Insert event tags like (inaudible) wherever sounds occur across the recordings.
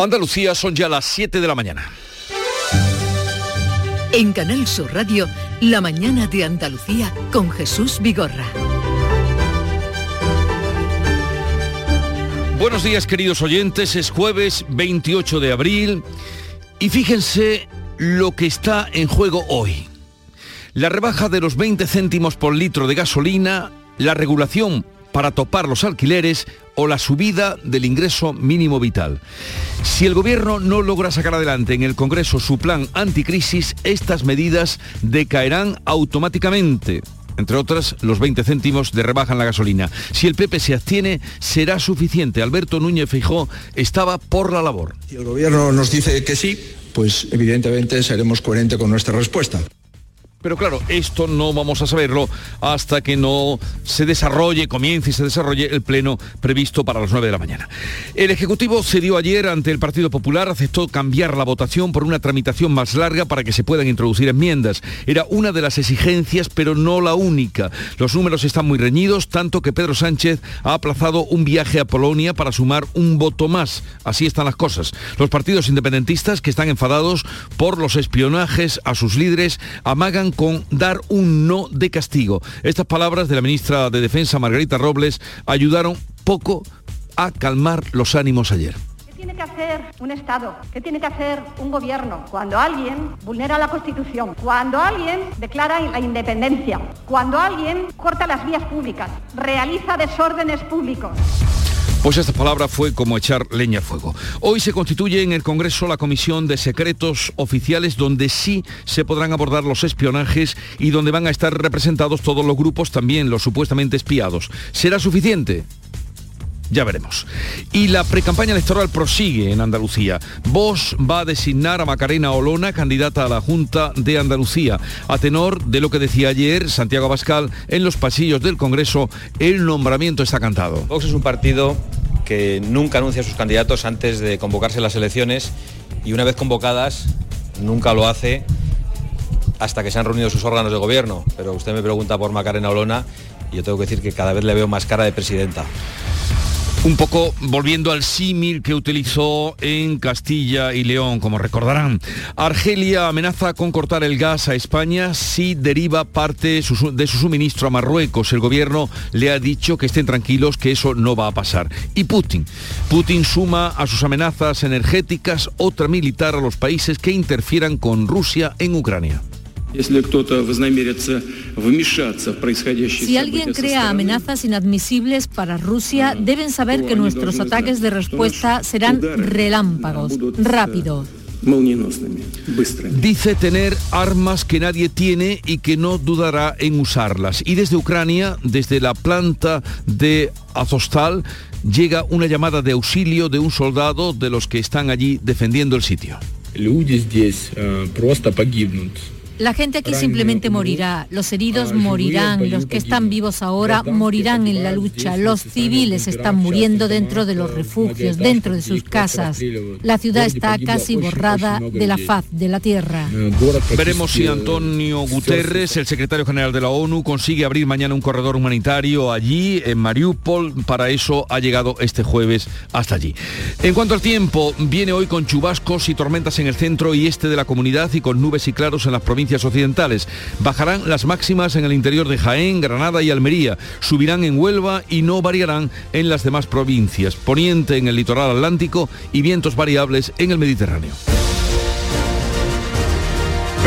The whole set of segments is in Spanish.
Andalucía son ya las 7 de la mañana. En Canal Sur Radio, La mañana de Andalucía con Jesús Vigorra. Buenos días queridos oyentes, es jueves 28 de abril y fíjense lo que está en juego hoy. La rebaja de los 20 céntimos por litro de gasolina, la regulación para topar los alquileres o la subida del ingreso mínimo vital. Si el gobierno no logra sacar adelante en el Congreso su plan anticrisis, estas medidas decaerán automáticamente entre otras, los 20 céntimos de rebaja en la gasolina. Si el PP se abstiene, será suficiente. Alberto Núñez Fijó estaba por la labor. Si el gobierno nos dice que sí, pues evidentemente seremos coherentes con nuestra respuesta. Pero claro, esto no vamos a saberlo hasta que no se desarrolle, comience y se desarrolle el pleno previsto para las 9 de la mañana. El Ejecutivo cedió ayer ante el Partido Popular, aceptó cambiar la votación por una tramitación más larga para que se puedan introducir enmiendas. Era una de las exigencias, pero no la única. Los números están muy reñidos, tanto que Pedro Sánchez ha aplazado un viaje a Polonia para sumar un voto más. Así están las cosas. Los partidos independentistas, que están enfadados por los espionajes a sus líderes, amagan con dar un no de castigo. Estas palabras de la ministra de Defensa, Margarita Robles, ayudaron poco a calmar los ánimos ayer. ¿Qué tiene que hacer un Estado? ¿Qué tiene que hacer un gobierno? Cuando alguien vulnera la Constitución, cuando alguien declara la independencia, cuando alguien corta las vías públicas, realiza desórdenes públicos. Pues esta palabra fue como echar leña al fuego. Hoy se constituye en el Congreso la Comisión de Secretos Oficiales donde sí se podrán abordar los espionajes y donde van a estar representados todos los grupos, también los supuestamente espiados. ¿Será suficiente? Ya veremos. Y la precampaña electoral prosigue en Andalucía. Vox va a designar a Macarena Olona, candidata a la Junta de Andalucía. A tenor de lo que decía ayer Santiago Abascal en los pasillos del Congreso, el nombramiento está cantado. Vox es un partido que nunca anuncia a sus candidatos antes de convocarse las elecciones y una vez convocadas nunca lo hace hasta que se han reunido sus órganos de gobierno. Pero usted me pregunta por Macarena Olona y yo tengo que decir que cada vez le veo más cara de presidenta. Un poco volviendo al símil que utilizó en Castilla y León, como recordarán. Argelia amenaza con cortar el gas a España si deriva parte de su suministro a Marruecos. El gobierno le ha dicho que estén tranquilos, que eso no va a pasar. Y Putin. Putin suma a sus amenazas energéticas otra militar a los países que interfieran con Rusia en Ucrania. Si alguien crea amenazas inadmisibles para Rusia, deben saber que nuestros ataques de respuesta serán relámpagos, rápidos. Dice tener armas que nadie tiene y que no dudará en usarlas. Y desde Ucrania, desde la planta de Azostal, llega una llamada de auxilio de un soldado de los que están allí defendiendo el sitio. La gente aquí simplemente morirá, los heridos morirán, los que están vivos ahora morirán en la lucha, los civiles están muriendo dentro de los refugios, dentro de sus casas. La ciudad está casi borrada de la faz de la tierra. Veremos si Antonio Guterres, el secretario general de la ONU, consigue abrir mañana un corredor humanitario allí, en Mariupol. Para eso ha llegado este jueves hasta allí. En cuanto al tiempo, viene hoy con chubascos y tormentas en el centro y este de la comunidad y con nubes y claros en las provincias occidentales. Bajarán las máximas en el interior de Jaén, Granada y Almería. Subirán en Huelva y no variarán en las demás provincias. Poniente en el litoral atlántico y vientos variables en el Mediterráneo.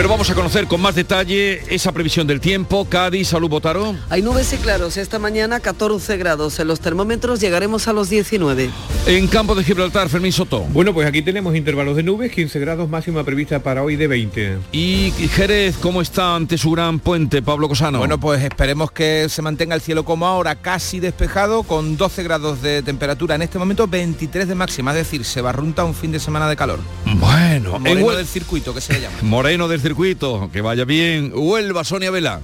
Pero vamos a conocer con más detalle esa previsión del tiempo. Cádiz, salud Botaro. Hay nubes y claros. Esta mañana 14 grados. En los termómetros llegaremos a los 19. En campo de Gibraltar, Fermín Soto. Bueno, pues aquí tenemos intervalos de nubes, 15 grados máxima prevista para hoy de 20. Y Jerez, ¿cómo está ante su gran puente, Pablo Cosano? Bueno, pues esperemos que se mantenga el cielo como ahora, casi despejado, con 12 grados de temperatura. En este momento 23 de máxima, es decir, se barrunta un fin de semana de calor. Bueno, Moreno del circuito, que se le llama. Moreno del circuito, que vaya bien. Huelva, Sonia Vela.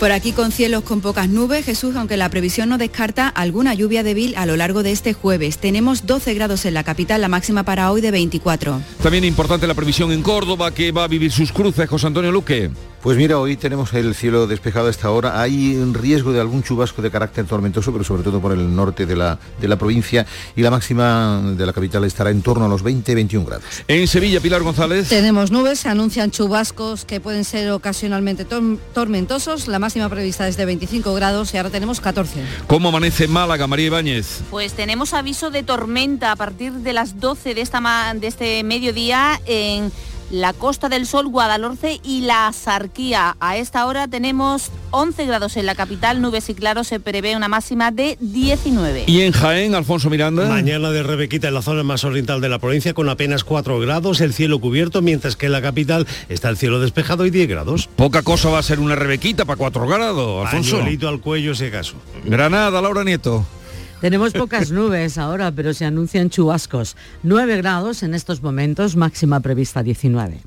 Por aquí con cielos con pocas nubes, Jesús, aunque la previsión no descarta alguna lluvia débil a lo largo de este jueves. Tenemos 12 grados en la capital, la máxima para hoy de 24. También importante la previsión en Córdoba, que va a vivir sus cruces, José Antonio Luque. Pues mira, hoy tenemos el cielo despejado a esta hora. Hay un riesgo de algún chubasco de carácter tormentoso, pero sobre todo por el norte de la, de la provincia y la máxima de la capital estará en torno a los 20-21 grados. En Sevilla, Pilar González. Tenemos nubes, se anuncian chubascos que pueden ser ocasionalmente tormentosos. La máxima prevista es de 25 grados y ahora tenemos 14. ¿Cómo amanece Málaga, María Ibáñez? Pues tenemos aviso de tormenta a partir de las 12 de, esta, de este mediodía en la Costa del Sol, Guadalhorce y la Sarquía. A esta hora tenemos 11 grados en la capital, nubes y claros, se prevé una máxima de 19. ¿Y en Jaén, Alfonso Miranda? Mañana de Rebequita en la zona más oriental de la provincia con apenas 4 grados, el cielo cubierto, mientras que en la capital está el cielo despejado y 10 grados. Poca cosa va a ser una Rebequita para 4 grados, Alfonso. Pañuelito al cuello, si acaso. Granada, Laura Nieto. Tenemos pocas nubes ahora, pero se anuncian chubascos. 9 grados en estos momentos, máxima prevista 19.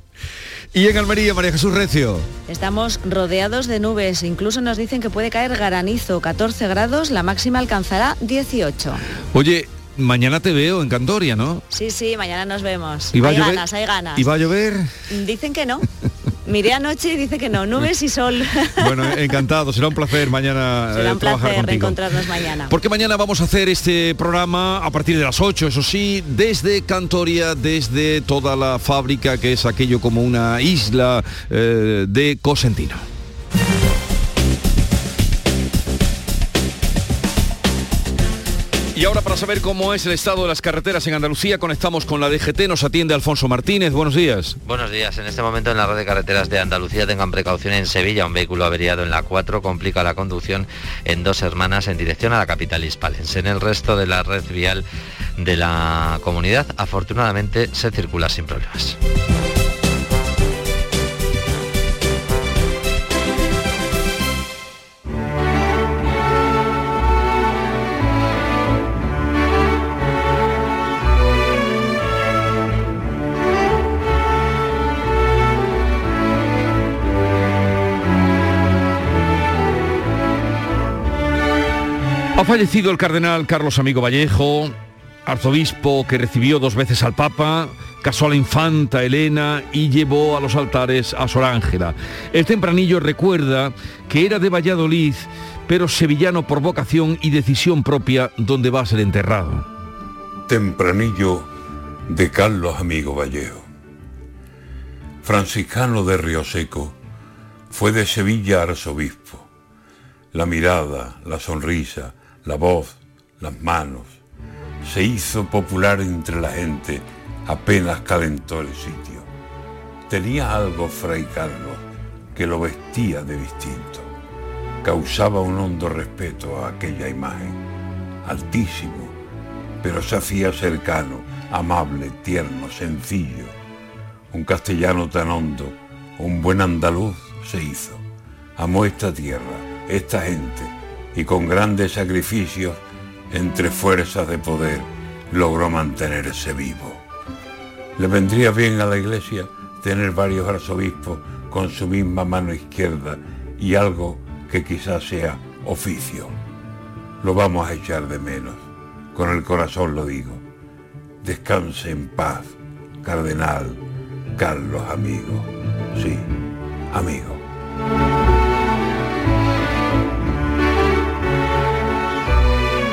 Y en Almería, María Jesús Recio. Estamos rodeados de nubes, incluso nos dicen que puede caer granizo, 14 grados, la máxima alcanzará 18. Oye, mañana te veo en Cantoria, ¿no? Sí, sí, mañana nos vemos. ¿Y va hay a llover? ganas, hay ganas. ¿Y va a llover? Dicen que no. (laughs) Miré anoche y dice que no, nubes y sol. (laughs) Bueno, encantado, será un placer mañana será un eh, trabajar placer contigo. reencontrarnos mañana. Porque mañana vamos a hacer este programa a partir de las 8, eso sí, desde Cantoria, desde toda la fábrica que es aquello como una isla eh, de Cosentino. Y ahora para saber cómo es el estado de las carreteras en Andalucía, conectamos con la DGT, nos atiende Alfonso Martínez. Buenos días. Buenos días. En este momento en la red de carreteras de Andalucía tengan precaución en Sevilla. Un vehículo averiado en la 4 complica la conducción en dos hermanas en dirección a la capital hispalense. En el resto de la red vial de la comunidad, afortunadamente, se circula sin problemas. Ha fallecido el cardenal Carlos Amigo Vallejo, arzobispo que recibió dos veces al Papa, casó a la infanta Elena y llevó a los altares a Sor Ángela. El tempranillo recuerda que era de Valladolid, pero sevillano por vocación y decisión propia donde va a ser enterrado. Tempranillo de Carlos Amigo Vallejo. Franciscano de Río Seco, fue de Sevilla arzobispo. La mirada, la sonrisa, la voz, las manos. Se hizo popular entre la gente, apenas calentó el sitio. Tenía algo Fray Carlos que lo vestía de distinto. Causaba un hondo respeto a aquella imagen, altísimo, pero se hacía cercano, amable, tierno, sencillo. Un castellano tan hondo, un buen andaluz se hizo. Amó esta tierra, esta gente, y con grandes sacrificios, entre fuerzas de poder, logró mantenerse vivo. Le vendría bien a la iglesia tener varios arzobispos con su misma mano izquierda y algo que quizás sea oficio. Lo vamos a echar de menos, con el corazón lo digo. Descanse en paz, cardenal Carlos amigo. Sí, amigo.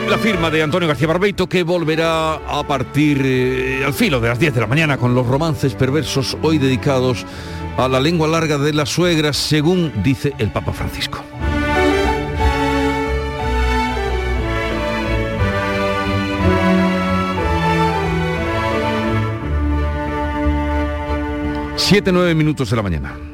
La firma de Antonio García Barbeito que volverá a partir eh, al filo de las 10 de la mañana con los romances perversos hoy dedicados a la lengua larga de las suegras, según dice el Papa Francisco. Siete, nueve minutos de la mañana.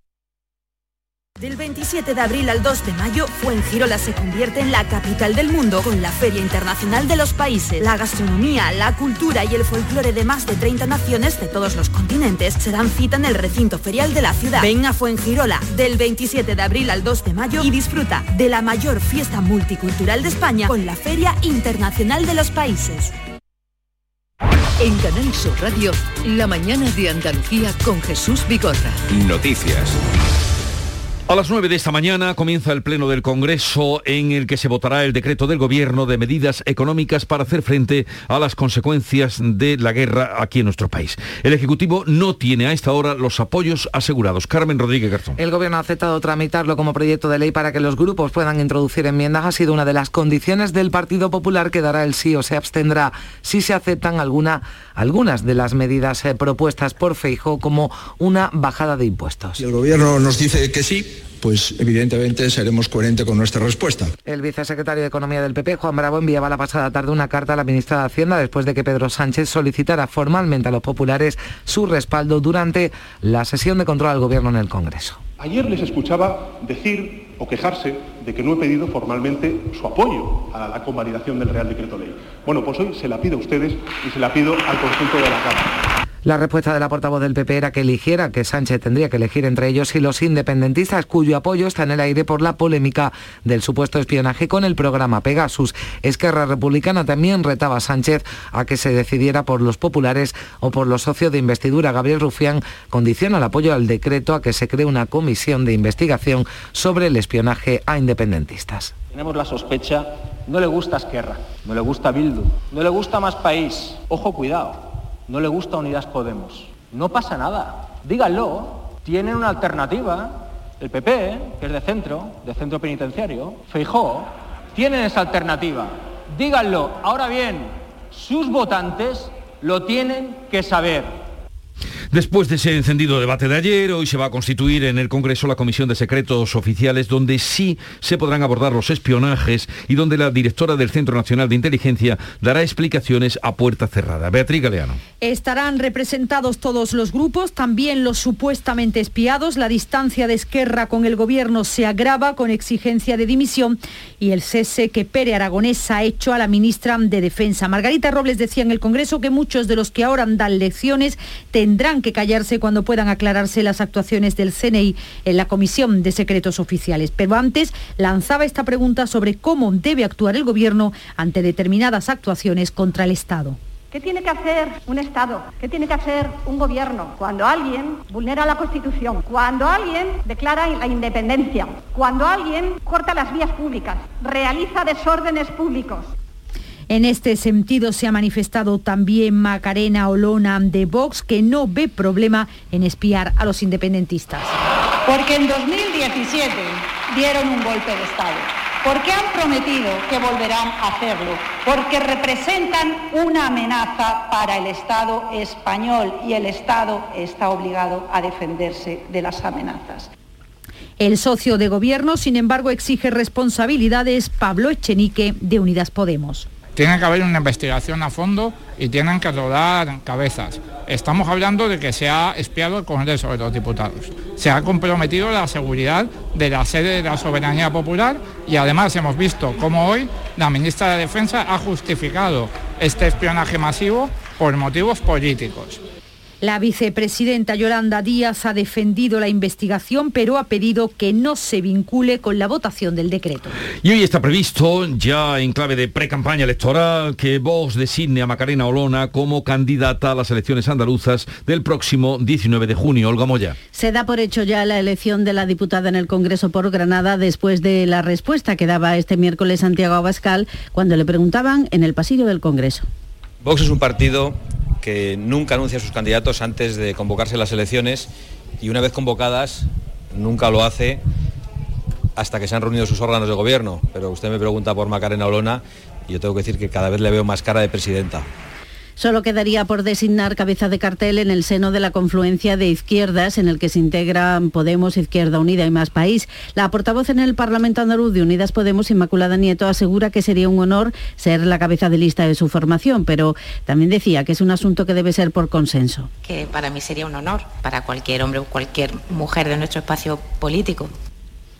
Del 27 de abril al 2 de mayo, Fuengirola se convierte en la capital del mundo con la Feria Internacional de los Países. La gastronomía, la cultura y el folclore de más de 30 naciones de todos los continentes se dan cita en el recinto ferial de la ciudad. Ven a Fuengirola del 27 de abril al 2 de mayo y disfruta de la mayor fiesta multicultural de España con la Feria Internacional de los Países. En Canal Sur Radio, la mañana de Andalucía con Jesús Vigorra. Noticias. A las 9 de esta mañana comienza el Pleno del Congreso en el que se votará el decreto del Gobierno de medidas económicas para hacer frente a las consecuencias de la guerra aquí en nuestro país. El Ejecutivo no tiene a esta hora los apoyos asegurados. Carmen Rodríguez Garzón. El Gobierno ha aceptado tramitarlo como proyecto de ley para que los grupos puedan introducir enmiendas. Ha sido una de las condiciones del Partido Popular que dará el sí o se abstendrá si se aceptan alguna, algunas de las medidas eh, propuestas por Feijóo como una bajada de impuestos. El Gobierno nos dice que sí, pues evidentemente seremos coherentes con nuestra respuesta. El vicesecretario de Economía del PP, Juan Bravo, enviaba la pasada tarde una carta a la ministra de Hacienda después de que Pedro Sánchez solicitara formalmente a los populares su respaldo durante la sesión de control al Gobierno en el Congreso. Ayer les escuchaba decir o quejarse de que no he pedido formalmente su apoyo a la convalidación del Real Decreto Ley. Bueno, pues hoy se la pido a ustedes y se la pido al conjunto de la Cámara. La respuesta de la portavoz del PP era que eligiera, que Sánchez tendría que elegir entre ellos y los independentistas, cuyo apoyo está en el aire por la polémica del supuesto espionaje con el programa Pegasus. Esquerra Republicana también retaba a Sánchez a que se decidiera por los populares o por los socios de investidura. Gabriel Rufián condiciona el apoyo al decreto a que se cree una comisión de investigación sobre el espionaje a independentistas. Tenemos la sospecha, no le gusta Esquerra, no le gusta Bildu, no le gusta más país. Ojo, cuidado no le gusta Unidas Podemos. No pasa nada, díganlo. Tienen una alternativa, el PP, que es de centro, de centro penitenciario, Feijó, tienen esa alternativa. Díganlo. Ahora bien, sus votantes lo tienen que saber. Después de ese encendido debate de ayer, hoy se va a constituir en el Congreso la Comisión de Secretos Oficiales, donde sí se podrán abordar los espionajes y donde la directora del Centro Nacional de Inteligencia dará explicaciones a puerta cerrada. Beatriz Galeano. Estarán representados todos los grupos, también los supuestamente espiados. La distancia de Esquerra con el gobierno se agrava con exigencia de dimisión y el cese que Pere Aragonés ha hecho a la ministra de Defensa. Margarita Robles decía en el Congreso que muchos de los que ahora dan lecciones tendrán que callarse cuando puedan aclararse las actuaciones del CNI en la Comisión de Secretos Oficiales. Pero antes lanzaba esta pregunta sobre cómo debe actuar el Gobierno ante determinadas actuaciones contra el Estado. ¿Qué tiene que hacer un Estado? ¿Qué tiene que hacer un gobierno? Cuando alguien vulnera la Constitución, cuando alguien declara la independencia, cuando alguien corta las vías públicas, realiza desórdenes públicos, en este sentido se ha manifestado también Macarena Olona de Vox, que no ve problema en espiar a los independentistas. Porque en 2017 dieron un golpe de Estado. Porque han prometido que volverán a hacerlo. Porque representan una amenaza para el Estado español y el Estado está obligado a defenderse de las amenazas. El socio de gobierno, sin embargo, exige responsabilidades Pablo Echenique de Unidas Podemos. Tiene que haber una investigación a fondo y tienen que rodar cabezas. Estamos hablando de que se ha espiado el Congreso de los Diputados. Se ha comprometido la seguridad de la sede de la soberanía popular y además hemos visto cómo hoy la ministra de Defensa ha justificado este espionaje masivo por motivos políticos. La vicepresidenta Yolanda Díaz ha defendido la investigación, pero ha pedido que no se vincule con la votación del decreto. Y hoy está previsto, ya en clave de pre-campaña electoral, que Vox designe a Macarena Olona como candidata a las elecciones andaluzas del próximo 19 de junio. Olga Moya. Se da por hecho ya la elección de la diputada en el Congreso por Granada después de la respuesta que daba este miércoles Santiago Abascal cuando le preguntaban en el pasillo del Congreso. Vox es un partido que nunca anuncia sus candidatos antes de convocarse las elecciones y una vez convocadas nunca lo hace hasta que se han reunido sus órganos de gobierno. Pero usted me pregunta por Macarena Olona y yo tengo que decir que cada vez le veo más cara de presidenta. Solo quedaría por designar cabeza de cartel en el seno de la confluencia de izquierdas en el que se integran Podemos, Izquierda Unida y Más País. La portavoz en el Parlamento andaluz de Unidas Podemos, Inmaculada Nieto, asegura que sería un honor ser la cabeza de lista de su formación, pero también decía que es un asunto que debe ser por consenso. Que para mí sería un honor, para cualquier hombre o cualquier mujer de nuestro espacio político.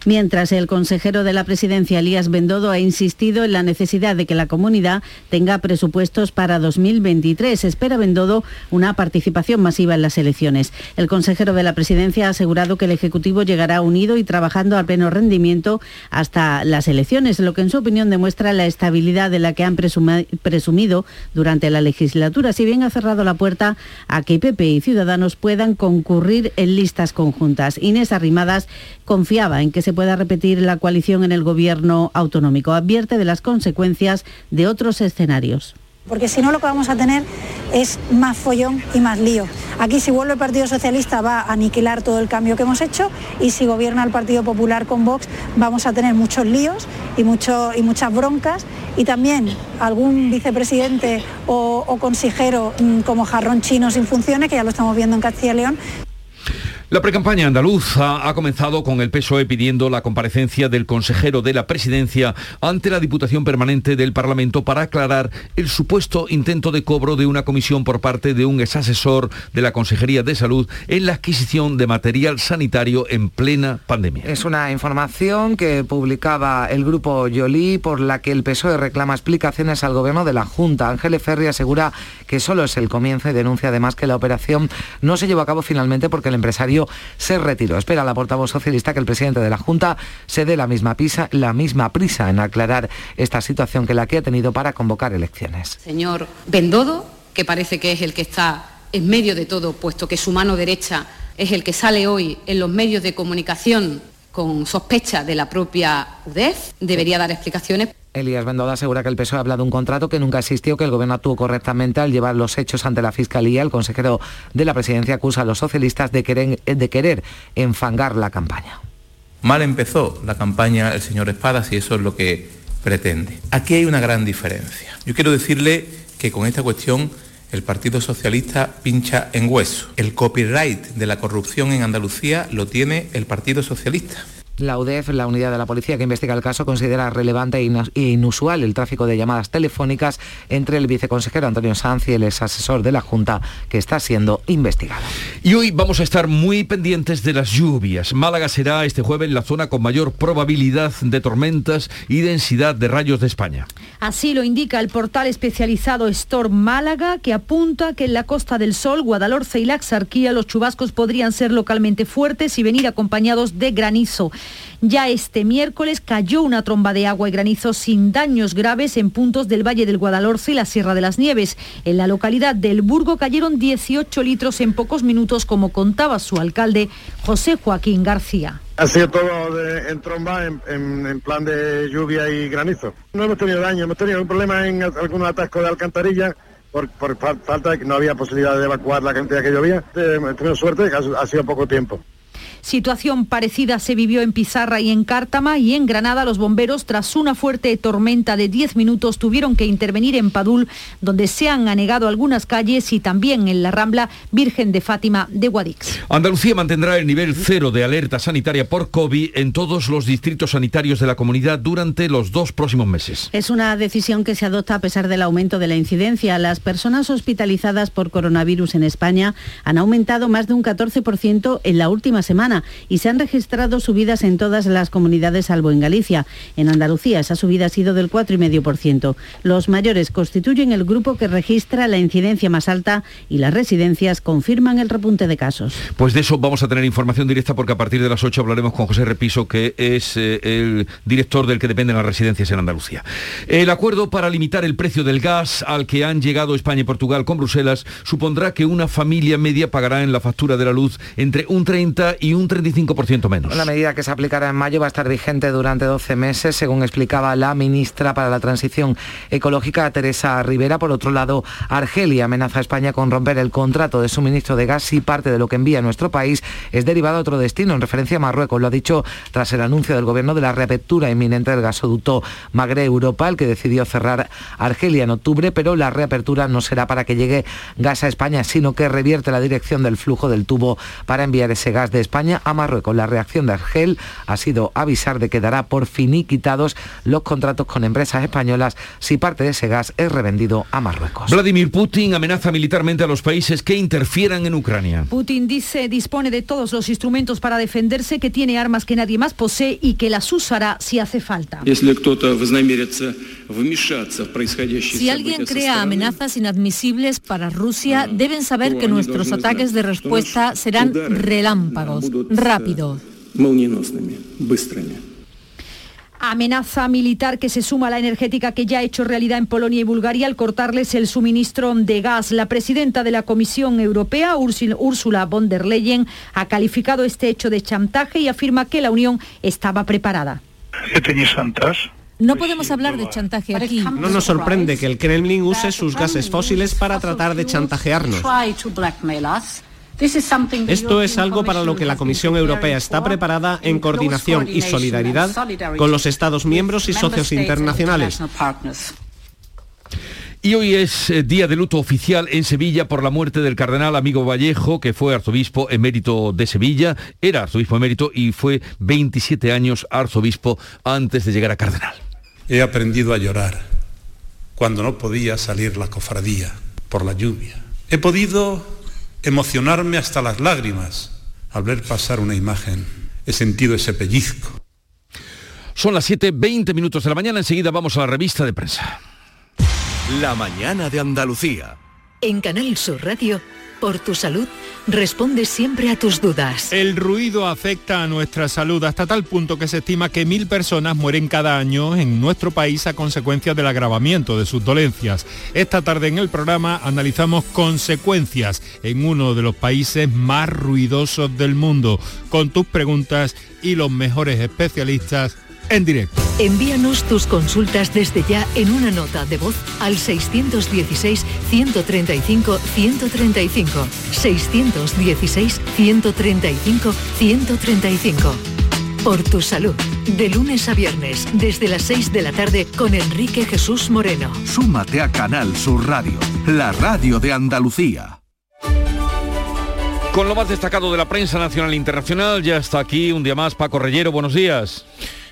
Mientras el consejero de la presidencia, Elías Bendodo, ha insistido en la necesidad de que la comunidad tenga presupuestos para 2023. Espera Bendodo una participación masiva en las elecciones. El consejero de la presidencia ha asegurado que el Ejecutivo llegará unido y trabajando a pleno rendimiento hasta las elecciones, lo que en su opinión demuestra la estabilidad de la que han presumido durante la legislatura, si bien ha cerrado la puerta a que PP y Ciudadanos puedan concurrir en listas conjuntas. Inés Arrimadas confiaba en que se pueda repetir la coalición en el gobierno autonómico. Advierte de las consecuencias de otros escenarios porque si no lo que vamos a tener es más follón y más lío. Aquí si vuelve el Partido Socialista va a aniquilar todo el cambio que hemos hecho y si gobierna el Partido Popular con Vox vamos a tener muchos líos y, mucho, y muchas broncas y también algún vicepresidente o, o consejero mm, como jarrón chino sin funciones, que ya lo estamos viendo en Castilla y León. La precampaña andaluza ha comenzado con el PSOE pidiendo la comparecencia del consejero de la presidencia ante la Diputación Permanente del Parlamento para aclarar el supuesto intento de cobro de una comisión por parte de un exasesor de la Consejería de Salud en la adquisición de material sanitario en plena pandemia. Es una información que publicaba el grupo Yoli por la que el PSOE reclama explicaciones al gobierno de la Junta. Ángeles Ferri asegura que solo es el comienzo y denuncia además que la operación no se llevó a cabo finalmente porque el empresario se retiró. Espera la portavoz socialista que el presidente de la Junta se dé la misma, la misma prisa en aclarar esta situación que la que ha tenido para convocar elecciones. Señor Bendodo, que parece que es el que está en medio de todo, puesto que su mano derecha es el que sale hoy en los medios de comunicación con sospecha de la propia UDEF, debería dar explicaciones. Elías Bendoda asegura que el PSOE ha hablado de un contrato que nunca existió, que el gobierno actuó correctamente al llevar los hechos ante la Fiscalía. El consejero de la presidencia acusa a los socialistas de querer, de querer enfangar la campaña. Mal empezó la campaña el señor Espadas y eso es lo que pretende. Aquí hay una gran diferencia. Yo quiero decirle que con esta cuestión el Partido Socialista pincha en hueso. El copyright de la corrupción en Andalucía lo tiene el Partido Socialista. La UDEF, la unidad de la policía que investiga el caso, considera relevante e inusual el tráfico de llamadas telefónicas entre el viceconsejero Antonio Sanz y el ex asesor de la Junta que está siendo investigado. Y hoy vamos a estar muy pendientes de las lluvias. Málaga será este jueves la zona con mayor probabilidad de tormentas y densidad de rayos de España. Así lo indica el portal especializado Storm Málaga, que apunta que en la Costa del Sol, Guadalhorce y la Axarquía los chubascos podrían ser localmente fuertes y venir acompañados de granizo. Ya este miércoles cayó una tromba de agua y granizo sin daños graves en puntos del Valle del Guadalhorce y la Sierra de las Nieves. En la localidad del Burgo cayeron 18 litros en pocos minutos, como contaba su alcalde José Joaquín García. Ha sido todo en tromba, en, plan de lluvia y granizo. No hemos tenido daño, hemos tenido un problema en algún atasco de alcantarilla por, falta de que no había posibilidad de evacuar la cantidad que llovía. Eh, tenido suerte, ha sido poco tiempo. Situación parecida se vivió en Pizarra y en Cártama y en Granada los bomberos tras una fuerte tormenta de 10 minutos tuvieron que intervenir en Padul donde se han anegado algunas calles y también en la Rambla Virgen de Fátima de Guadix. Andalucía mantendrá el nivel cero de alerta sanitaria por COVID en todos los distritos sanitarios de la comunidad durante los dos próximos meses. Es una decisión que se adopta a pesar del aumento de la incidencia. Las personas hospitalizadas por coronavirus en España han aumentado más de un 14% en la última semana y se han registrado subidas en todas las comunidades salvo en Galicia. En Andalucía esa subida ha sido del 4,5%. Los mayores constituyen el grupo que registra la incidencia más alta y las residencias confirman el repunte de casos. Pues de eso vamos a tener información directa porque a partir de las 8 hablaremos con José Repiso, que es eh, el director del que dependen las residencias en Andalucía. El acuerdo para limitar el precio del gas al que han llegado España y Portugal con Bruselas supondrá que una familia media pagará en la factura de la luz entre un 30 y un un 35% menos. La medida que se aplicará en mayo va a estar vigente durante 12 meses, según explicaba la ministra para la Transición Ecológica, Teresa Rivera. Por otro lado, Argelia amenaza a España con romper el contrato de suministro de gas si parte de lo que envía a nuestro país es derivado a otro destino, en referencia a Marruecos. Lo ha dicho tras el anuncio del gobierno de la reapertura inminente del gasoducto Magre Europa, el que decidió cerrar Argelia en octubre, pero la reapertura no será para que llegue gas a España, sino que revierte la dirección del flujo del tubo para enviar ese gas de España España a Marruecos. La reacción de Argel ha sido avisar de que dará por finiquitados los contratos con empresas españolas si parte de ese gas es revendido a Marruecos. Vladimir Putin amenaza militarmente a los países que interfieran en Ucrania. Putin dice dispone de todos los instrumentos para defenderse, que tiene armas que nadie más posee y que las usará si hace falta. Si alguien crea amenazas inadmisibles para Rusia, deben saber que nuestros ataques de respuesta serán relámpagos, rápidos. Amenaza militar que se suma a la energética que ya ha hecho realidad en Polonia y Bulgaria al cortarles el suministro de gas. La presidenta de la Comisión Europea, Ursula von der Leyen, ha calificado este hecho de chantaje y afirma que la Unión estaba preparada. No podemos hablar de chantaje aquí. No nos sorprende que el Kremlin use sus gases fósiles para tratar de chantajearnos. Esto es algo para lo que la Comisión Europea está preparada en coordinación y solidaridad con los Estados miembros y socios internacionales. Y hoy es eh, día de luto oficial en Sevilla por la muerte del cardenal amigo Vallejo, que fue arzobispo emérito de Sevilla, era arzobispo emérito y fue 27 años arzobispo antes de llegar a cardenal. He aprendido a llorar cuando no podía salir la cofradía por la lluvia. He podido emocionarme hasta las lágrimas al ver pasar una imagen. He sentido ese pellizco. Son las 7.20 minutos de la mañana, enseguida vamos a la revista de prensa. La mañana de Andalucía. En Canal Sur Radio por tu salud, responde siempre a tus dudas. El ruido afecta a nuestra salud hasta tal punto que se estima que mil personas mueren cada año en nuestro país a consecuencia del agravamiento de sus dolencias. Esta tarde en el programa analizamos consecuencias en uno de los países más ruidosos del mundo, con tus preguntas y los mejores especialistas en directo. Envíanos tus consultas desde ya en una nota de voz al 616-135-135. 616-135-135. Por tu salud. De lunes a viernes, desde las 6 de la tarde, con Enrique Jesús Moreno. Súmate a Canal Sur Radio, la radio de Andalucía. Con lo más destacado de la prensa nacional e internacional, ya está aquí un día más Paco Reyero. Buenos días.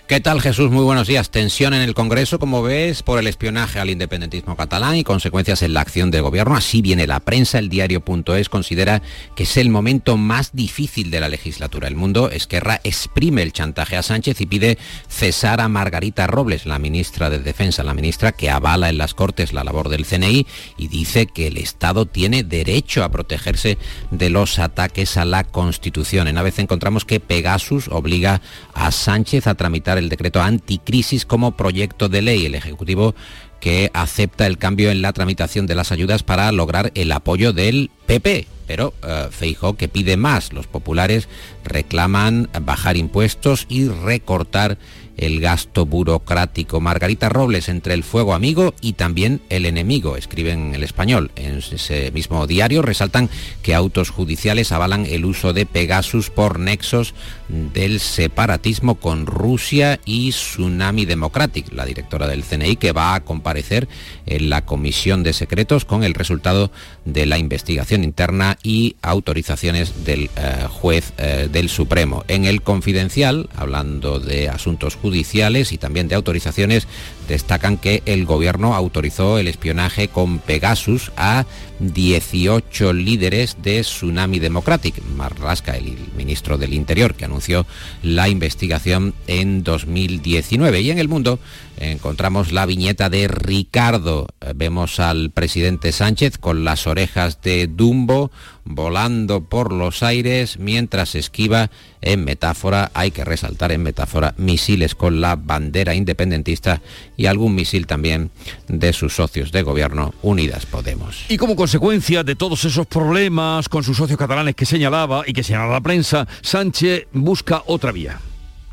¿Qué tal Jesús? Muy buenos días. Tensión en el Congreso, como ves, por el espionaje al independentismo catalán y consecuencias en la acción del gobierno. Así viene la prensa. El diario.es considera que es el momento más difícil de la legislatura. El mundo, Esquerra, exprime el chantaje a Sánchez y pide cesar a Margarita Robles, la ministra de Defensa, la ministra que avala en las Cortes la labor del CNI y dice que el Estado tiene derecho a protegerse de los ataques a la Constitución. En vez encontramos que Pegasus obliga a Sánchez a tramitar el decreto anticrisis como proyecto de ley. El Ejecutivo que acepta el cambio en la tramitación de las ayudas para lograr el apoyo del PP. Pero uh, Feijó que pide más. Los populares reclaman bajar impuestos y recortar el gasto burocrático. Margarita Robles entre el fuego amigo y también el enemigo, escriben en el español. En ese mismo diario resaltan que autos judiciales avalan el uso de Pegasus por nexos del separatismo con Rusia y Tsunami Democratic, la directora del CNI que va a comparecer en la Comisión de Secretos con el resultado de la investigación interna y autorizaciones del eh, juez eh, del Supremo. En el confidencial, hablando de asuntos judiciales, judiciales y también de autorizaciones destacan que el gobierno autorizó el espionaje con Pegasus a 18 líderes de Tsunami Democratic. Marlasca, el ministro del Interior, que anunció la investigación en 2019. Y en el mundo encontramos la viñeta de Ricardo. Vemos al presidente Sánchez con las orejas de Dumbo volando por los aires mientras esquiva en metáfora, hay que resaltar en metáfora, misiles con la bandera independentista y algún misil también de sus socios de gobierno, Unidas Podemos. Y como consecuencia de todos esos problemas con sus socios catalanes que señalaba y que señalaba la prensa, Sánchez busca otra vía.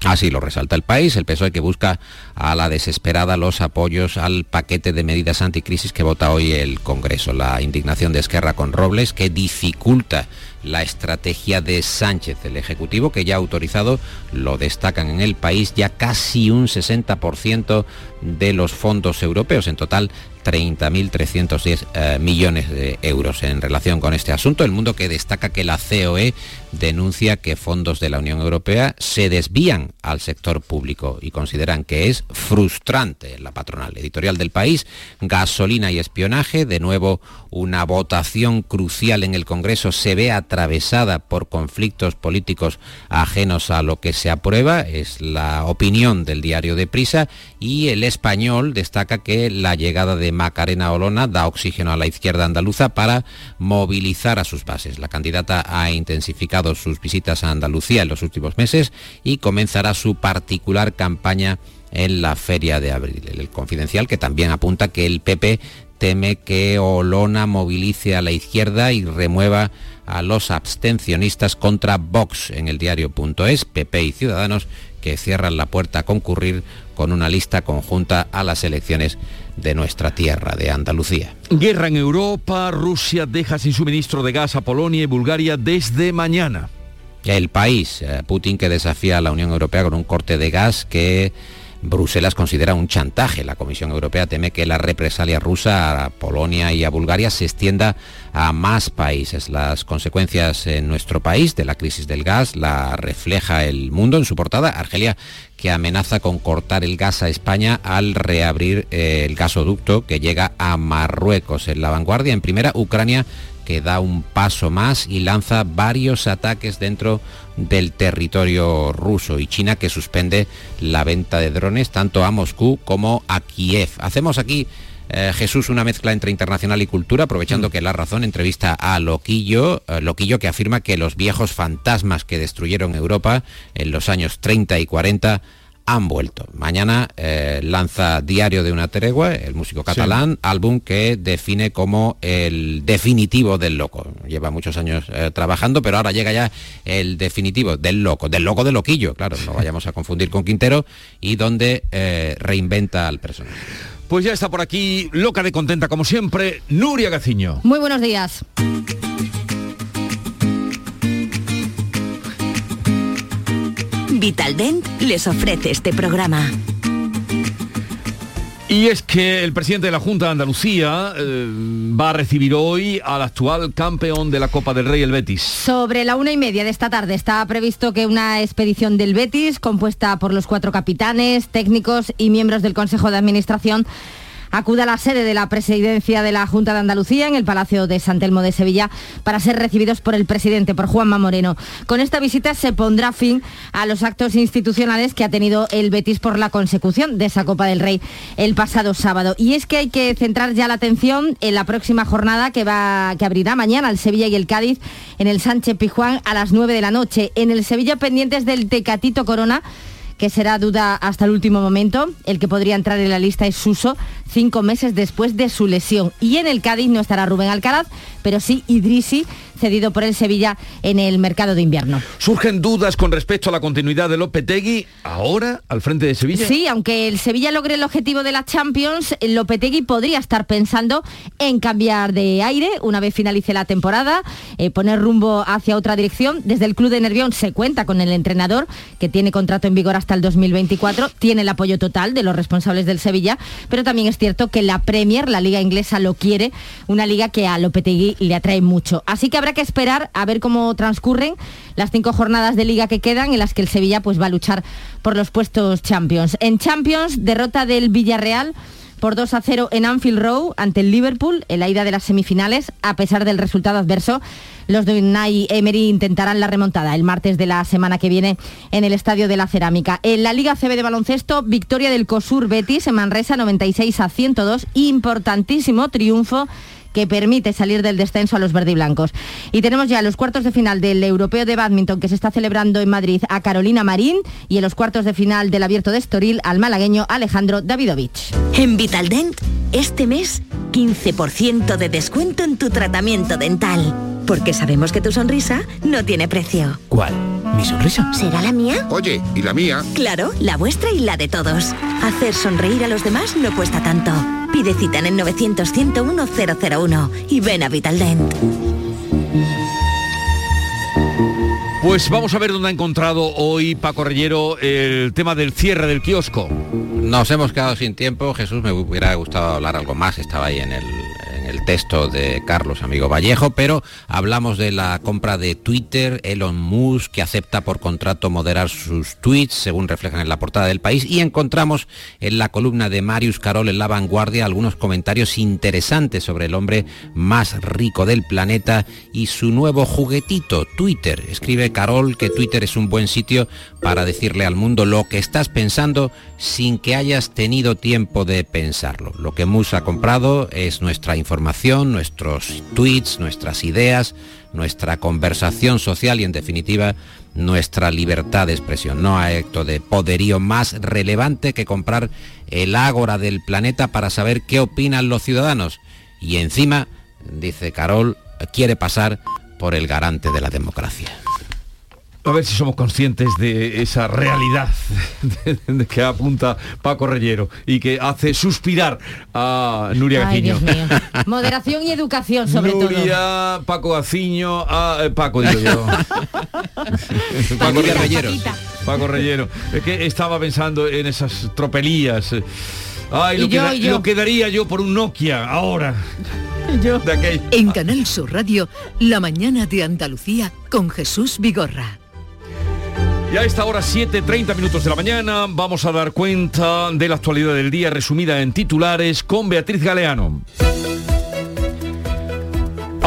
Así lo resalta el país, el PSOE que busca a la desesperada los apoyos al paquete de medidas anticrisis que vota hoy el Congreso. La indignación de Esquerra con Robles que dificulta la estrategia de Sánchez, el Ejecutivo que ya ha autorizado, lo destacan en el país, ya casi un 60% de los fondos europeos. En total, 30.310 eh, millones de euros. En relación con este asunto, el mundo que destaca que la COE denuncia que fondos de la Unión Europea se desvían al sector público y consideran que es frustrante la patronal. Editorial del país, gasolina y espionaje, de nuevo una votación crucial en el Congreso se ve atravesada por conflictos políticos ajenos a lo que se aprueba, es la opinión del diario de Prisa y el español destaca que la llegada de Macarena Olona da oxígeno a la izquierda andaluza para movilizar a sus bases. La candidata ha intensificado sus visitas a Andalucía en los últimos meses y comenzará su particular campaña en la feria de abril. El confidencial que también apunta que el PP teme que Olona movilice a la izquierda y remueva a los abstencionistas contra Vox en el diario.es, PP y Ciudadanos que cierran la puerta a concurrir con una lista conjunta a las elecciones de nuestra tierra, de Andalucía. Guerra en Europa, Rusia deja sin suministro de gas a Polonia y Bulgaria desde mañana. El país, eh, Putin que desafía a la Unión Europea con un corte de gas que Bruselas considera un chantaje. La Comisión Europea teme que la represalia rusa a Polonia y a Bulgaria se extienda a más países. Las consecuencias en nuestro país de la crisis del gas la refleja el mundo en su portada. Argelia que amenaza con cortar el gas a España al reabrir eh, el gasoducto que llega a Marruecos. En la vanguardia, en primera, Ucrania que da un paso más y lanza varios ataques dentro del territorio ruso y China que suspende la venta de drones tanto a Moscú como a Kiev. Hacemos aquí eh, Jesús una mezcla entre internacional y cultura, aprovechando mm. que la razón entrevista a Loquillo, eh, Loquillo que afirma que los viejos fantasmas que destruyeron Europa en los años 30 y 40 han vuelto. Mañana eh, lanza Diario de una tregua, el músico catalán, álbum que define como el definitivo del loco. Lleva muchos años eh, trabajando, pero ahora llega ya el definitivo del loco, del loco de loquillo, claro, no vayamos a confundir con Quintero, y donde eh, reinventa al personaje. Pues ya está por aquí, loca de contenta como siempre, Nuria Gaciño. Muy buenos días. Vitaldent les ofrece este programa. Y es que el presidente de la Junta de Andalucía eh, va a recibir hoy al actual campeón de la Copa del Rey, el Betis. Sobre la una y media de esta tarde está previsto que una expedición del Betis, compuesta por los cuatro capitanes, técnicos y miembros del Consejo de Administración, acuda a la sede de la presidencia de la Junta de Andalucía en el Palacio de San Telmo de Sevilla para ser recibidos por el presidente, por Juanma Moreno. Con esta visita se pondrá fin a los actos institucionales que ha tenido el Betis por la consecución de esa Copa del Rey el pasado sábado. Y es que hay que centrar ya la atención en la próxima jornada que, va, que abrirá mañana el Sevilla y el Cádiz en el Sánchez Pijuán a las 9 de la noche. En el Sevilla pendientes del Tecatito Corona que será duda hasta el último momento. El que podría entrar en la lista es Suso, cinco meses después de su lesión. Y en el Cádiz no estará Rubén Alcaraz, pero sí Idrisi, cedido por el Sevilla en el mercado de invierno. ¿Surgen dudas con respecto a la continuidad de Lopetegui ahora al frente de Sevilla? Sí, aunque el Sevilla logre el objetivo de la Champions, Lopetegui podría estar pensando en cambiar de aire una vez finalice la temporada, eh, poner rumbo hacia otra dirección. Desde el club de Nervión se cuenta con el entrenador que tiene contrato en vigor hasta el 2024, tiene el apoyo total de los responsables del Sevilla, pero también es cierto que la Premier, la liga inglesa, lo quiere, una liga que a Lopetegui le atrae mucho. Así que habrá que esperar a ver cómo transcurren las cinco jornadas de liga que quedan en las que el Sevilla pues, va a luchar por los puestos Champions. En Champions, derrota del Villarreal por 2 a 0 en Anfield Row ante el Liverpool en la ida de las semifinales. A pesar del resultado adverso, los de Unai Emery intentarán la remontada el martes de la semana que viene en el Estadio de la Cerámica. En la Liga CB de baloncesto, victoria del COSUR Betis en Manresa 96 a 102. Importantísimo triunfo que permite salir del descenso a los verdiblancos. Y tenemos ya los cuartos de final del Europeo de Badminton que se está celebrando en Madrid a Carolina Marín y en los cuartos de final del Abierto de Estoril al malagueño Alejandro Davidovich. En Vitaldent, este mes, 15% de descuento en tu tratamiento dental. Porque sabemos que tu sonrisa no tiene precio. ¿Cuál? ¿Mi sonrisa? ¿Será la mía? Oye, ¿y la mía? Claro, la vuestra y la de todos. Hacer sonreír a los demás no cuesta tanto. Pide cita en el 900 101 001 y ven a Vitaldent. Pues vamos a ver dónde ha encontrado hoy Paco Rellero el tema del cierre del kiosco. Nos hemos quedado sin tiempo. Jesús, me hubiera gustado hablar algo más. Estaba ahí en el texto de Carlos Amigo Vallejo, pero hablamos de la compra de Twitter, Elon Musk, que acepta por contrato moderar sus tweets, según reflejan en la portada del país, y encontramos en la columna de Marius Carol en La Vanguardia algunos comentarios interesantes sobre el hombre más rico del planeta y su nuevo juguetito, Twitter. Escribe Carol que Twitter es un buen sitio para decirle al mundo lo que estás pensando sin que hayas tenido tiempo de pensarlo. Lo que Musk ha comprado es nuestra información nuestros tweets, nuestras ideas, nuestra conversación social y en definitiva nuestra libertad de expresión. No hay acto de poderío más relevante que comprar el ágora del planeta para saber qué opinan los ciudadanos. Y encima, dice Carol, quiere pasar por el garante de la democracia a ver si somos conscientes de esa realidad (laughs) que apunta Paco Rellero y que hace suspirar a Nuria Gaciño. (laughs) Moderación y educación sobre todo. Nuria, Paco Gaciño, a, eh, Paco digo yo. (laughs) Paco Rellero. Paco Rellero. Es que estaba pensando en esas tropelías. Ay, lo quedaría yo por un Nokia ahora. Yo. En Canal Sur Radio, La mañana de Andalucía con Jesús Vigorra. Y a esta hora 7.30 minutos de la mañana vamos a dar cuenta de la actualidad del día resumida en titulares con Beatriz Galeano.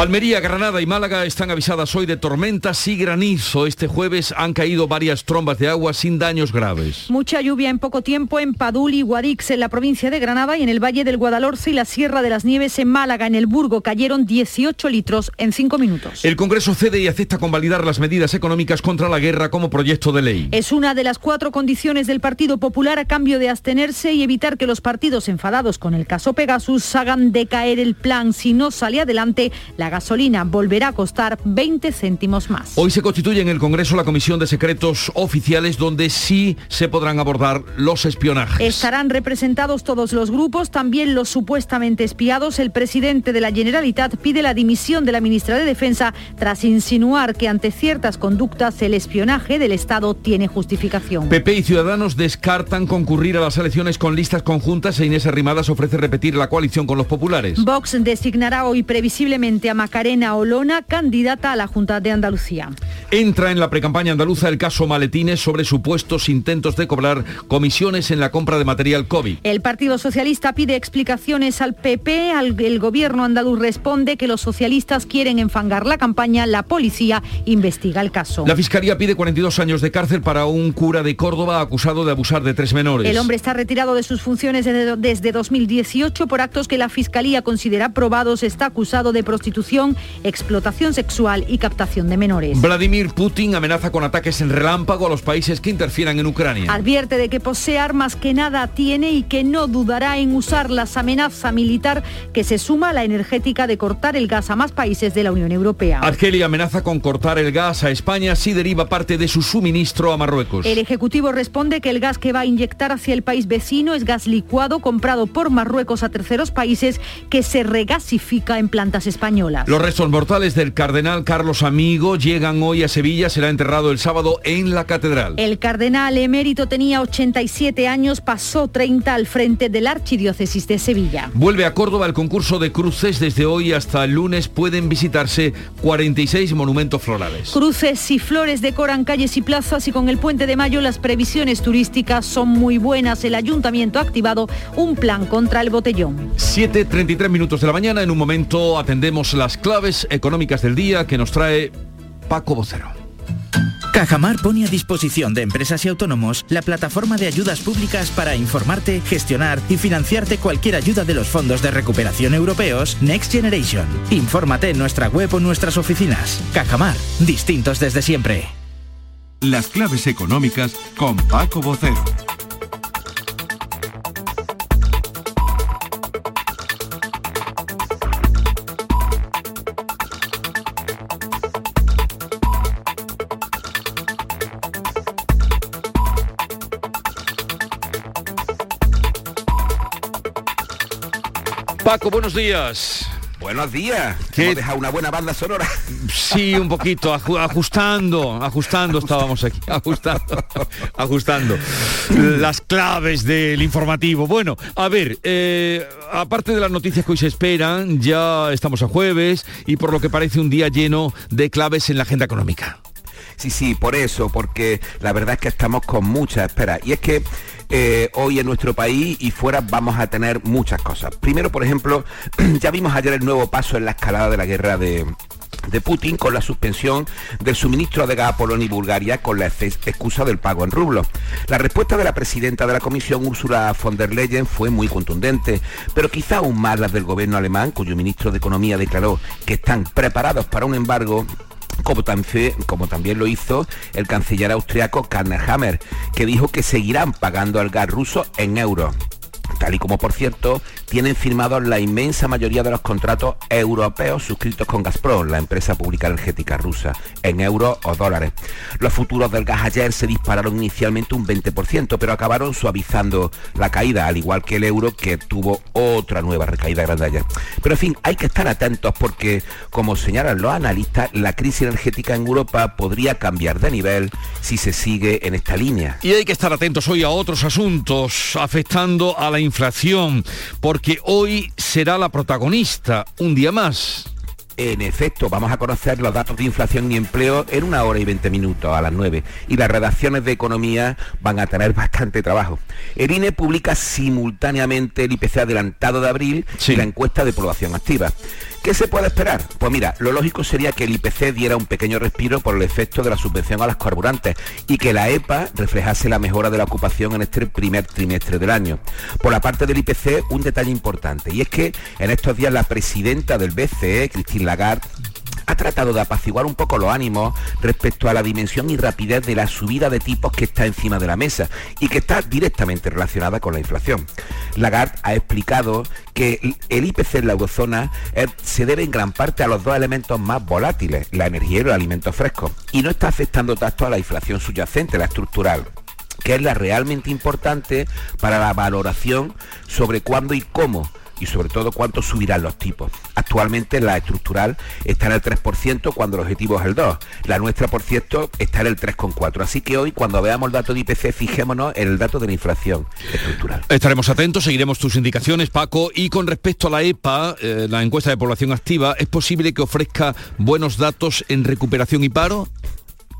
Almería, Granada y Málaga están avisadas hoy de tormentas y granizo. Este jueves han caído varias trombas de agua sin daños graves. Mucha lluvia en poco tiempo en Padul y Guadix en la provincia de Granada y en el Valle del Guadalhorce y la Sierra de las Nieves en Málaga. En el Burgo cayeron 18 litros en 5 minutos. El Congreso cede y acepta convalidar las medidas económicas contra la guerra como proyecto de ley. Es una de las cuatro condiciones del Partido Popular a cambio de abstenerse y evitar que los partidos enfadados con el caso Pegasus hagan decaer el plan. Si no sale adelante, la gasolina volverá a costar 20 céntimos más. Hoy se constituye en el Congreso la Comisión de Secretos Oficiales donde sí se podrán abordar los espionajes. Estarán representados todos los grupos, también los supuestamente espiados. El presidente de la Generalitat pide la dimisión de la ministra de Defensa tras insinuar que ante ciertas conductas el espionaje del Estado tiene justificación. PP y Ciudadanos descartan concurrir a las elecciones con listas conjuntas e Inés Arrimadas ofrece repetir la coalición con los populares. Vox designará hoy previsiblemente a Macarena Olona, candidata a la Junta de Andalucía. Entra en la precampaña andaluza el caso Maletines sobre supuestos intentos de cobrar comisiones en la compra de material COVID. El Partido Socialista pide explicaciones al PP, el gobierno andaluz responde que los socialistas quieren enfangar la campaña, la policía investiga el caso. La Fiscalía pide 42 años de cárcel para un cura de Córdoba acusado de abusar de tres menores. El hombre está retirado de sus funciones desde 2018 por actos que la Fiscalía considera probados, está acusado de prostitución explotación sexual y captación de menores. Vladimir Putin amenaza con ataques en relámpago a los países que interfieran en Ucrania. Advierte de que posee armas que nada tiene y que no dudará en usarlas. Amenaza militar que se suma a la energética de cortar el gas a más países de la Unión Europea. Argelia amenaza con cortar el gas a España si deriva parte de su suministro a Marruecos. El Ejecutivo responde que el gas que va a inyectar hacia el país vecino es gas licuado comprado por Marruecos a terceros países que se regasifica en plantas españolas. Los restos mortales del cardenal Carlos Amigo llegan hoy a Sevilla, será enterrado el sábado en la catedral. El cardenal emérito tenía 87 años, pasó 30 al frente de la Archidiócesis de Sevilla. Vuelve a Córdoba el concurso de cruces, desde hoy hasta el lunes pueden visitarse 46 monumentos florales. Cruces y flores decoran calles y plazas y con el puente de mayo las previsiones turísticas son muy buenas. El ayuntamiento ha activado un plan contra el botellón. 7.33 minutos de la mañana, en un momento atendemos las claves económicas del día que nos trae Paco Vocero. Cajamar pone a disposición de empresas y autónomos la plataforma de ayudas públicas para informarte, gestionar y financiarte cualquier ayuda de los fondos de recuperación europeos Next Generation. Infórmate en nuestra web o nuestras oficinas. Cajamar, distintos desde siempre. Las claves económicas con Paco Vocero. Paco, buenos días. Buenos días. ¿Qué? deja una buena banda sonora? Sí, un poquito, ajustando, ajustando estábamos aquí, (laughs) ajustando, ajustando las claves del informativo. Bueno, a ver, eh, aparte de las noticias que hoy se esperan, ya estamos a jueves y por lo que parece un día lleno de claves en la agenda económica. Sí, sí, por eso, porque la verdad es que estamos con mucha espera. Y es que eh, hoy en nuestro país y fuera vamos a tener muchas cosas. Primero, por ejemplo, (clears throat) ya vimos ayer el nuevo paso en la escalada de la guerra de, Putin con la suspensión del suministro de gas a Polonia y Bulgaria con la excusa del pago en rublos. La respuesta de la presidenta de la Comisión, Ursula von der Leyen, fue muy contundente, pero quizá aún más las del gobierno alemán, cuyo ministro de Economía declaró que están preparados para un embargo como, como también lo hizo el canciller austriaco Hammer, que dijo que seguirán pagando al gas ruso en euros. Tal y como por cierto tienen firmados la inmensa mayoría de los contratos europeos suscritos con Gazprom, la empresa pública energética rusa, en euros o dólares. Los futuros del gas ayer se dispararon inicialmente un 20%, pero acabaron suavizando la caída, al igual que el euro que tuvo otra nueva recaída grande ayer. Pero en fin, hay que estar atentos porque, como señalan los analistas, la crisis energética en Europa podría cambiar de nivel si se sigue en esta línea. Y hay que estar atentos hoy a otros asuntos afectando a la inflación, porque hoy será la protagonista un día más. En efecto, vamos a conocer los datos de inflación y empleo en una hora y 20 minutos a las 9 y las redacciones de economía van a tener bastante trabajo. El INE publica simultáneamente el IPC adelantado de abril y la encuesta de población activa. ¿Qué se puede esperar? Pues mira, lo lógico sería que el IPC diera un pequeño respiro por el efecto de la subvención a los carburantes y que la EPA reflejase la mejora de la ocupación en este primer trimestre del año. Por la parte del IPC, un detalle importante, y es que en estos días la presidenta del BCE, Christine Lagarde, ha tratado de apaciguar un poco los ánimos respecto a la dimensión y rapidez de la subida de tipos que está encima de la mesa y que está directamente relacionada con la inflación. Lagarde ha explicado que el IPC en la eurozona eh, se debe en gran parte a los dos elementos más volátiles, la energía y los alimentos frescos, y no está afectando tanto a la inflación subyacente, la estructural que es la realmente importante para la valoración sobre cuándo y cómo y sobre todo cuánto subirán los tipos. Actualmente la estructural está en el 3% cuando el objetivo es el 2%. La nuestra, por cierto, está en el 3,4%. Así que hoy cuando veamos el dato de IPC, fijémonos en el dato de la inflación estructural. Estaremos atentos, seguiremos tus indicaciones, Paco. Y con respecto a la EPA, eh, la encuesta de población activa, ¿es posible que ofrezca buenos datos en recuperación y paro?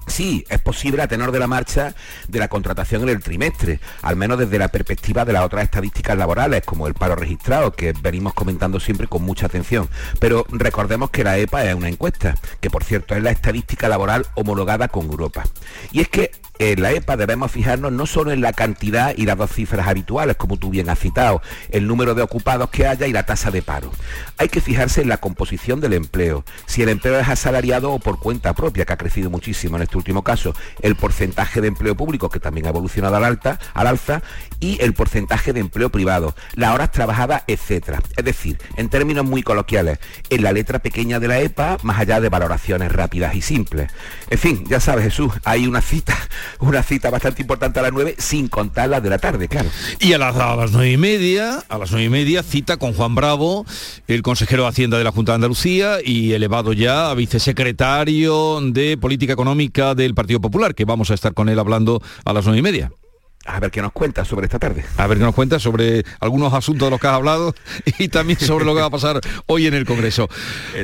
Sí, es posible a tenor de la marcha de la contratación en el trimestre, al menos desde la perspectiva de las otras estadísticas laborales, como el paro registrado, que venimos comentando siempre con mucha atención. Pero recordemos que la EPA es una encuesta, que por cierto es la estadística laboral homologada con Europa. Y es que en la EPA debemos fijarnos no solo en la cantidad y las dos cifras habituales, como tú bien has citado, el número de ocupados que haya y la tasa de paro. Hay que fijarse en la composición del empleo, si el empleo es asalariado o por cuenta propia, que ha crecido muchísimo en este último caso, el porcentaje de empleo público, que también ha evolucionado al, alta, al alza, y el porcentaje de empleo privado, las horas trabajadas, etcétera. Es decir, en términos muy coloquiales, en la letra pequeña de la EPA, más allá de valoraciones rápidas y simples. En fin, ya sabes, Jesús, hay una cita una cita bastante importante a las 9, sin contar las de la tarde, claro. Y a las, a las 9 y media, a las 9 y media, cita con Juan Bravo, el consejero de Hacienda de la Junta de Andalucía y elevado ya a vicesecretario de Política Económica del Partido Popular, que vamos a estar con él hablando a las 9 y media a ver qué nos cuenta sobre esta tarde. A ver qué nos cuenta sobre algunos asuntos de los que has hablado (laughs) y también sobre lo que va a pasar hoy en el Congreso.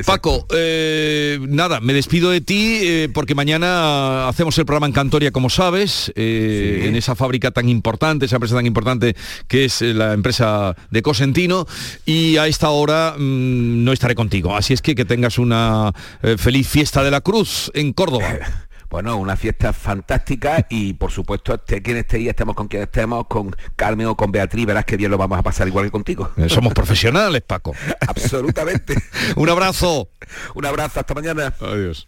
Paco, eh, nada, me despido de ti eh, porque mañana hacemos el programa en Cantoria, como sabes, eh, en esa fábrica tan importante, esa empresa tan importante que es la empresa de Cosentino y a esta hora mm, no estaré contigo. Así es que que tengas una feliz fiesta de la Cruz en Córdoba. (laughs) Bueno, una fiesta fantástica y por supuesto esté quien esté y estemos con quien estemos, con Carmen o con Beatriz, verás que bien lo vamos a pasar igual que contigo. Eh, somos profesionales, Paco. (laughs) Absolutamente. (laughs) Un abrazo. Un abrazo, hasta mañana. Adiós.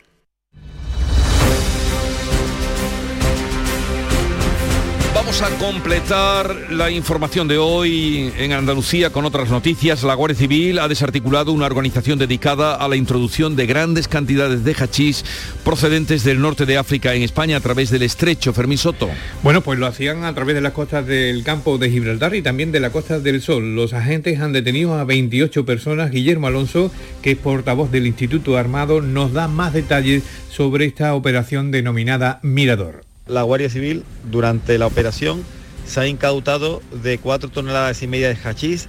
Vamos a completar la información de hoy en Andalucía con otras noticias. La Guardia Civil ha desarticulado una organización dedicada a la introducción de grandes cantidades de hachís procedentes del norte de África en España a través del estrecho Fermín Soto. Bueno, pues lo hacían a través de las costas del campo de Gibraltar y también de la costa del Sol. Los agentes han detenido a 28 personas. Guillermo Alonso, que es portavoz del Instituto Armado, nos da más detalles sobre esta operación denominada Mirador la Guardia Civil durante la operación se ha incautado de 4 toneladas y media de hachís,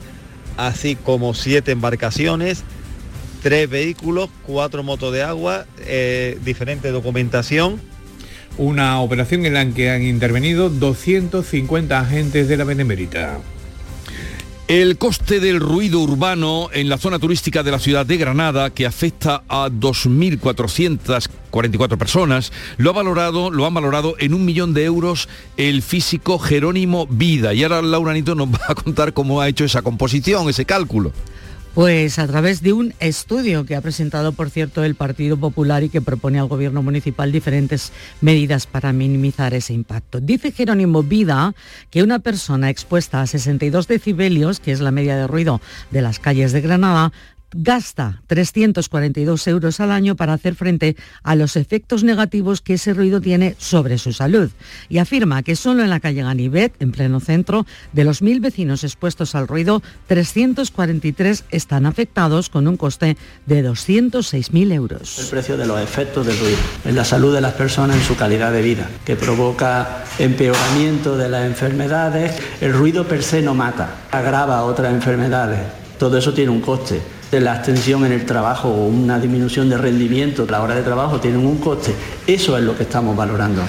así como 7 embarcaciones, 3 vehículos, 4 motos de agua, eh, diferente documentación. Una operación en la que han intervenido 250 agentes de la Benemérita. El coste del ruido urbano en la zona turística de la ciudad de Granada, que afecta a 2.444 personas, lo ha valorado, lo han valorado en un millón de euros el físico Jerónimo Vida. Y ahora Laura Nito nos va a contar cómo ha hecho esa composición, ese cálculo. Pues a través de un estudio que ha presentado, por cierto, el Partido Popular y que propone al Gobierno Municipal diferentes medidas para minimizar ese impacto. Dice Jerónimo Vida que una persona expuesta a 62 decibelios, que es la media de ruido de las calles de Granada, gasta 342 euros al año para hacer frente a los efectos negativos que ese ruido tiene sobre su salud. Y afirma que solo en la calle Ganivet, en pleno centro, de los mil vecinos expuestos al ruido, 343 están afectados con un coste de 206.000 euros. El precio de los efectos del ruido en la salud de las personas, en su calidad de vida, que provoca empeoramiento de las enfermedades. El ruido per se no mata, agrava otras enfermedades. Todo eso tiene un coste la abstención en el trabajo o una disminución de rendimiento a la hora de trabajo tienen un coste. Eso es lo que estamos valorando.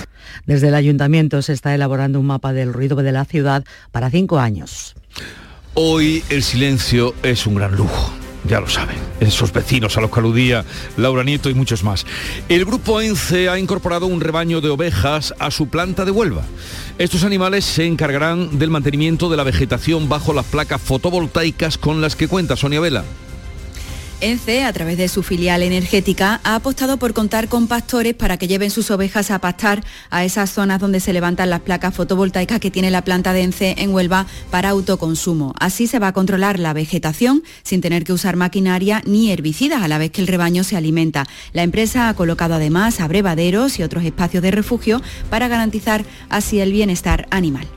Desde el ayuntamiento se está elaborando un mapa del ruido de la ciudad para cinco años. Hoy el silencio es un gran lujo. Ya lo saben, esos vecinos a los que aludía Laura Nieto y muchos más. El grupo ENCE ha incorporado un rebaño de ovejas a su planta de Huelva. Estos animales se encargarán del mantenimiento de la vegetación bajo las placas fotovoltaicas con las que cuenta Sonia Vela. ENCE, a través de su filial energética, ha apostado por contar con pastores para que lleven sus ovejas a pastar a esas zonas donde se levantan las placas fotovoltaicas que tiene la planta de ENCE en Huelva para autoconsumo. Así se va a controlar la vegetación sin tener que usar maquinaria ni herbicidas a la vez que el rebaño se alimenta. La empresa ha colocado además abrevaderos y otros espacios de refugio para garantizar así el bienestar animal.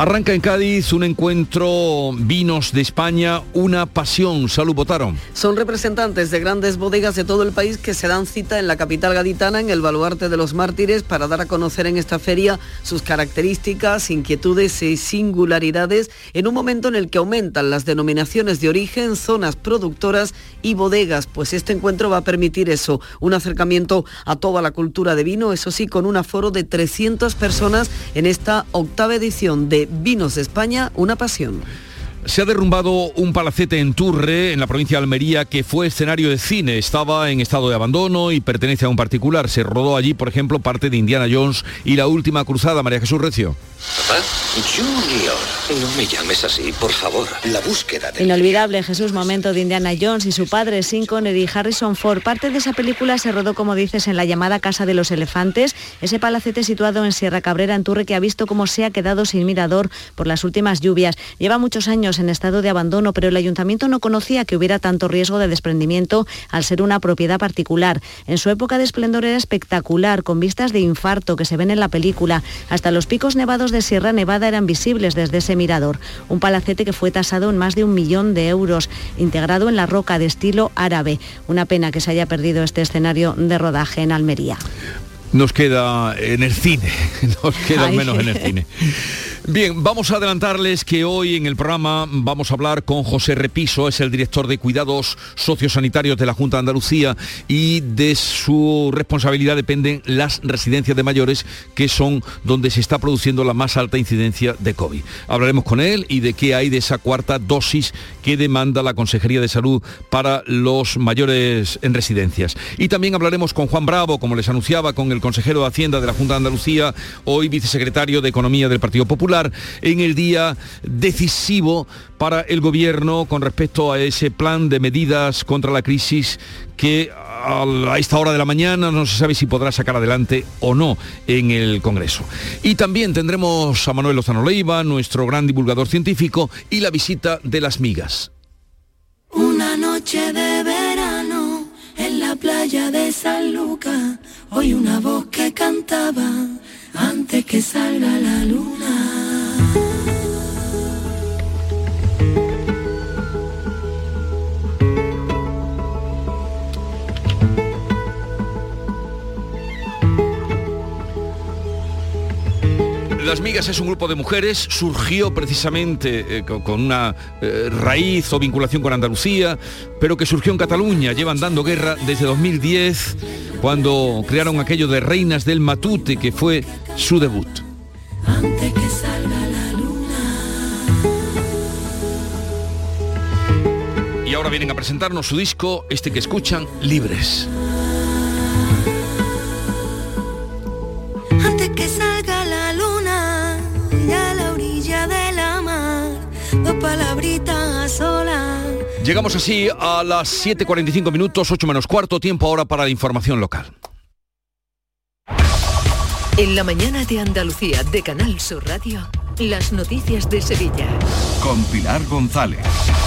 Arranca en Cádiz un encuentro Vinos de España, una pasión. Salud, votaron. Son representantes de grandes bodegas de todo el país que se dan cita en la capital gaditana, en el baluarte de los mártires, para dar a conocer en esta feria sus características, inquietudes y singularidades en un momento en el que aumentan las denominaciones de origen, zonas productoras y bodegas. Pues este encuentro va a permitir eso, un acercamiento a toda la cultura de vino, eso sí, con un aforo de 300 personas en esta octava edición de Vinos de España, una pasión. Se ha derrumbado un palacete en Turre, en la provincia de Almería, que fue escenario de cine. Estaba en estado de abandono y pertenece a un particular. Se rodó allí, por ejemplo, parte de Indiana Jones y la última cruzada, María Jesús Recio. Papá, Junior, no me llames así, por favor. La búsqueda de... Inolvidable Jesús, momento de Indiana Jones y su padre, Sean Connery y Harrison Ford. Parte de esa película se rodó, como dices, en la llamada Casa de los Elefantes, ese palacete situado en Sierra Cabrera, en Turre, que ha visto cómo se ha quedado sin mirador por las últimas lluvias. Lleva muchos años en estado de abandono, pero el ayuntamiento no conocía que hubiera tanto riesgo de desprendimiento al ser una propiedad particular. En su época de esplendor era espectacular, con vistas de infarto que se ven en la película. Hasta los picos nevados de Sierra Nevada eran visibles desde ese mirador. Un palacete que fue tasado en más de un millón de euros, integrado en la roca de estilo árabe. Una pena que se haya perdido este escenario de rodaje en Almería. Nos queda en el cine, (laughs) nos queda al menos en el cine. (laughs) Bien, vamos a adelantarles que hoy en el programa vamos a hablar con José Repiso, es el director de cuidados sociosanitarios de la Junta de Andalucía y de su responsabilidad dependen las residencias de mayores que son donde se está produciendo la más alta incidencia de COVID. Hablaremos con él y de qué hay de esa cuarta dosis que demanda la Consejería de Salud para los mayores en residencias. Y también hablaremos con Juan Bravo, como les anunciaba, con el consejero de Hacienda de la Junta de Andalucía, hoy vicesecretario de Economía del Partido Popular en el día decisivo para el gobierno con respecto a ese plan de medidas contra la crisis que a esta hora de la mañana no se sabe si podrá sacar adelante o no en el Congreso. Y también tendremos a Manuel Lozano Leiva, nuestro gran divulgador científico, y la visita de las migas. Una noche de verano en la playa de San Lucas, hoy una voz que cantaba antes que salga la luna. Las Migas es un grupo de mujeres, surgió precisamente eh, con, una eh, raíz o vinculación con Andalucía, pero que surgió en Cataluña, llevan dando guerra desde 2010, cuando crearon aquello de Reinas del Matute, que fue su debut. Antes que salga la luna. Y ahora vienen a presentarnos su disco, este que escuchan, Libres. Llegamos así a las 7.45 minutos, 8 menos cuarto, tiempo ahora para la información local. En la mañana de Andalucía de Canal Sur Radio, las noticias de Sevilla. Con Pilar González.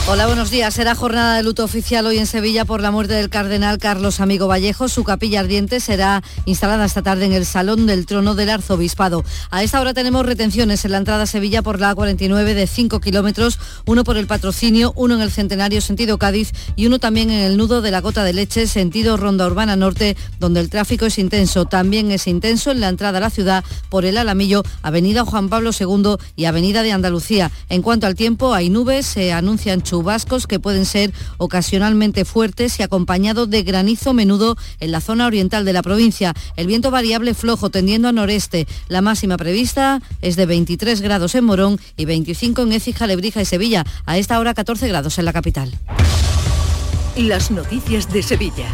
Hola, buenos días. Será jornada de luto oficial hoy en Sevilla por la muerte del cardenal Carlos Amigo Vallejo. Su capilla ardiente será instalada esta tarde en el Salón del Trono del Arzobispado. A esta hora tenemos retenciones en la entrada a Sevilla por la A49 de 5 kilómetros, uno por el patrocinio, uno en el Centenario sentido Cádiz y uno también en el nudo de la Gota de Leche sentido Ronda Urbana Norte, donde el tráfico es intenso. También es intenso en la entrada a la ciudad por el Alamillo, Avenida Juan Pablo II y Avenida de Andalucía. En cuanto al tiempo, hay nubes, se anuncian chubascos que pueden ser ocasionalmente fuertes y acompañado de granizo menudo en la zona oriental de la provincia. El viento variable flojo tendiendo a noreste. La máxima prevista es de 23 grados en Morón y 25 en Écija, Lebrija y Sevilla. A esta hora 14 grados en la capital. Las noticias de Sevilla.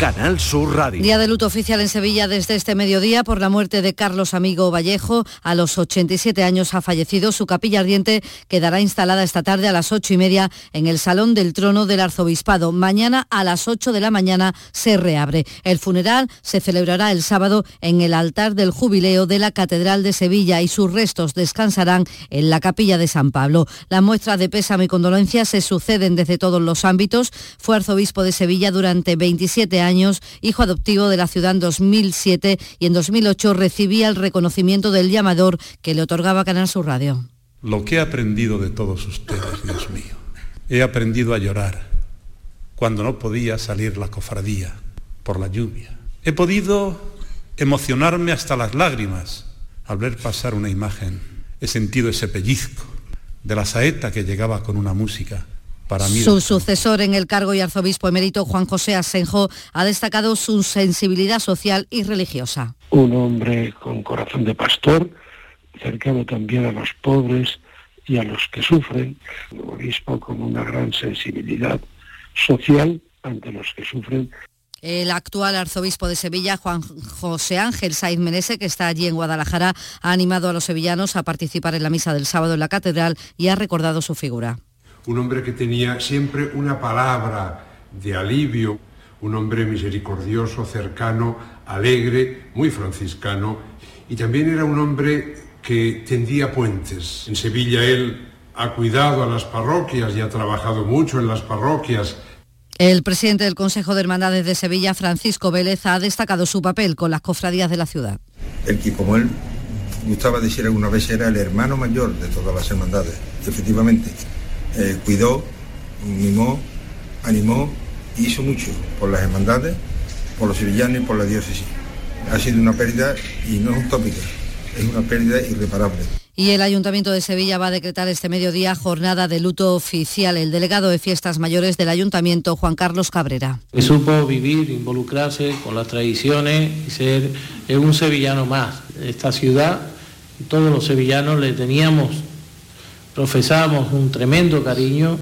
Canal Sur Radio. Día de luto oficial en Sevilla desde este mediodía por la muerte de Carlos Amigo Vallejo. A los 87 años ha fallecido. Su capilla ardiente quedará instalada esta tarde a las 8 y media en el Salón del Trono del Arzobispado. Mañana a las 8 de la mañana se reabre. El funeral se celebrará el sábado en el altar del jubileo de la Catedral de Sevilla y sus restos descansarán en la capilla de San Pablo. Las muestras de pésame y condolencia se suceden desde todos los ámbitos. Fue arzobispo de Sevilla durante 27 años hijo adoptivo de la ciudad en 2007 y en 2008 recibía el reconocimiento del llamador que le otorgaba Canal Sur Radio. Lo que he aprendido de todos ustedes, Dios mío. He aprendido a llorar cuando no podía salir la cofradía por la lluvia. He podido emocionarme hasta las lágrimas al ver pasar una imagen. He sentido ese pellizco de la saeta que llegaba con una música para mí. Su sucesor en el cargo y arzobispo emérito Juan José Asenjo ha destacado su sensibilidad social y religiosa. Un hombre con corazón de pastor, cercano también a los pobres y a los que sufren, un obispo con una gran sensibilidad social ante los que sufren el actual arzobispo de Sevilla, Juan José Ángel Saiz Menese, que está allí en Guadalajara, ha animado a los sevillanos a participar en la misa del sábado en la catedral y ha recordado su figura un hombre que tenía siempre una palabra de alivio, un hombre misericordioso, cercano, alegre, muy franciscano, y también era un hombre que tendía puentes. En Sevilla él ha cuidado a las parroquias y ha trabajado mucho en las parroquias. El presidente del Consejo de Hermandades de Sevilla, Francisco Vélez, ha destacado su papel con las cofradías de la ciudad. El que, como él gustaba decir alguna vez, era el hermano mayor de todas las hermandades. Efectivamente, eh, cuidó, mimó, animó y hizo mucho por las hermandades, por los sevillanos y por la diócesis. Ha sido una pérdida y no es utópica, es una pérdida irreparable. Y el Ayuntamiento de Sevilla va a decretar este mediodía jornada de luto oficial. El delegado de Fiestas Mayores del Ayuntamiento, Juan Carlos Cabrera. Que supo vivir, involucrarse con las tradiciones y ser un sevillano más. Esta ciudad, todos los sevillanos le teníamos profesamos un tremendo cariño.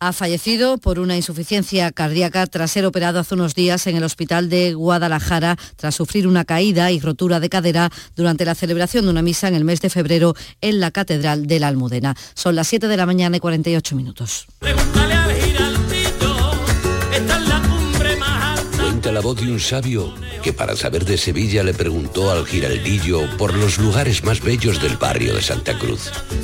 Ha fallecido por una insuficiencia cardíaca tras ser operado hace unos días en el hospital de Guadalajara tras sufrir una caída y rotura de cadera durante la celebración de una misa en el mes de febrero en la Catedral de la Almudena. Son las 7 de la mañana y 48 minutos. Pregúntale al giraldito, esta es la cumbre más la voz de un sabio que para saber de Sevilla le preguntó al giraldillo por los lugares más bellos del barrio de Santa Cruz.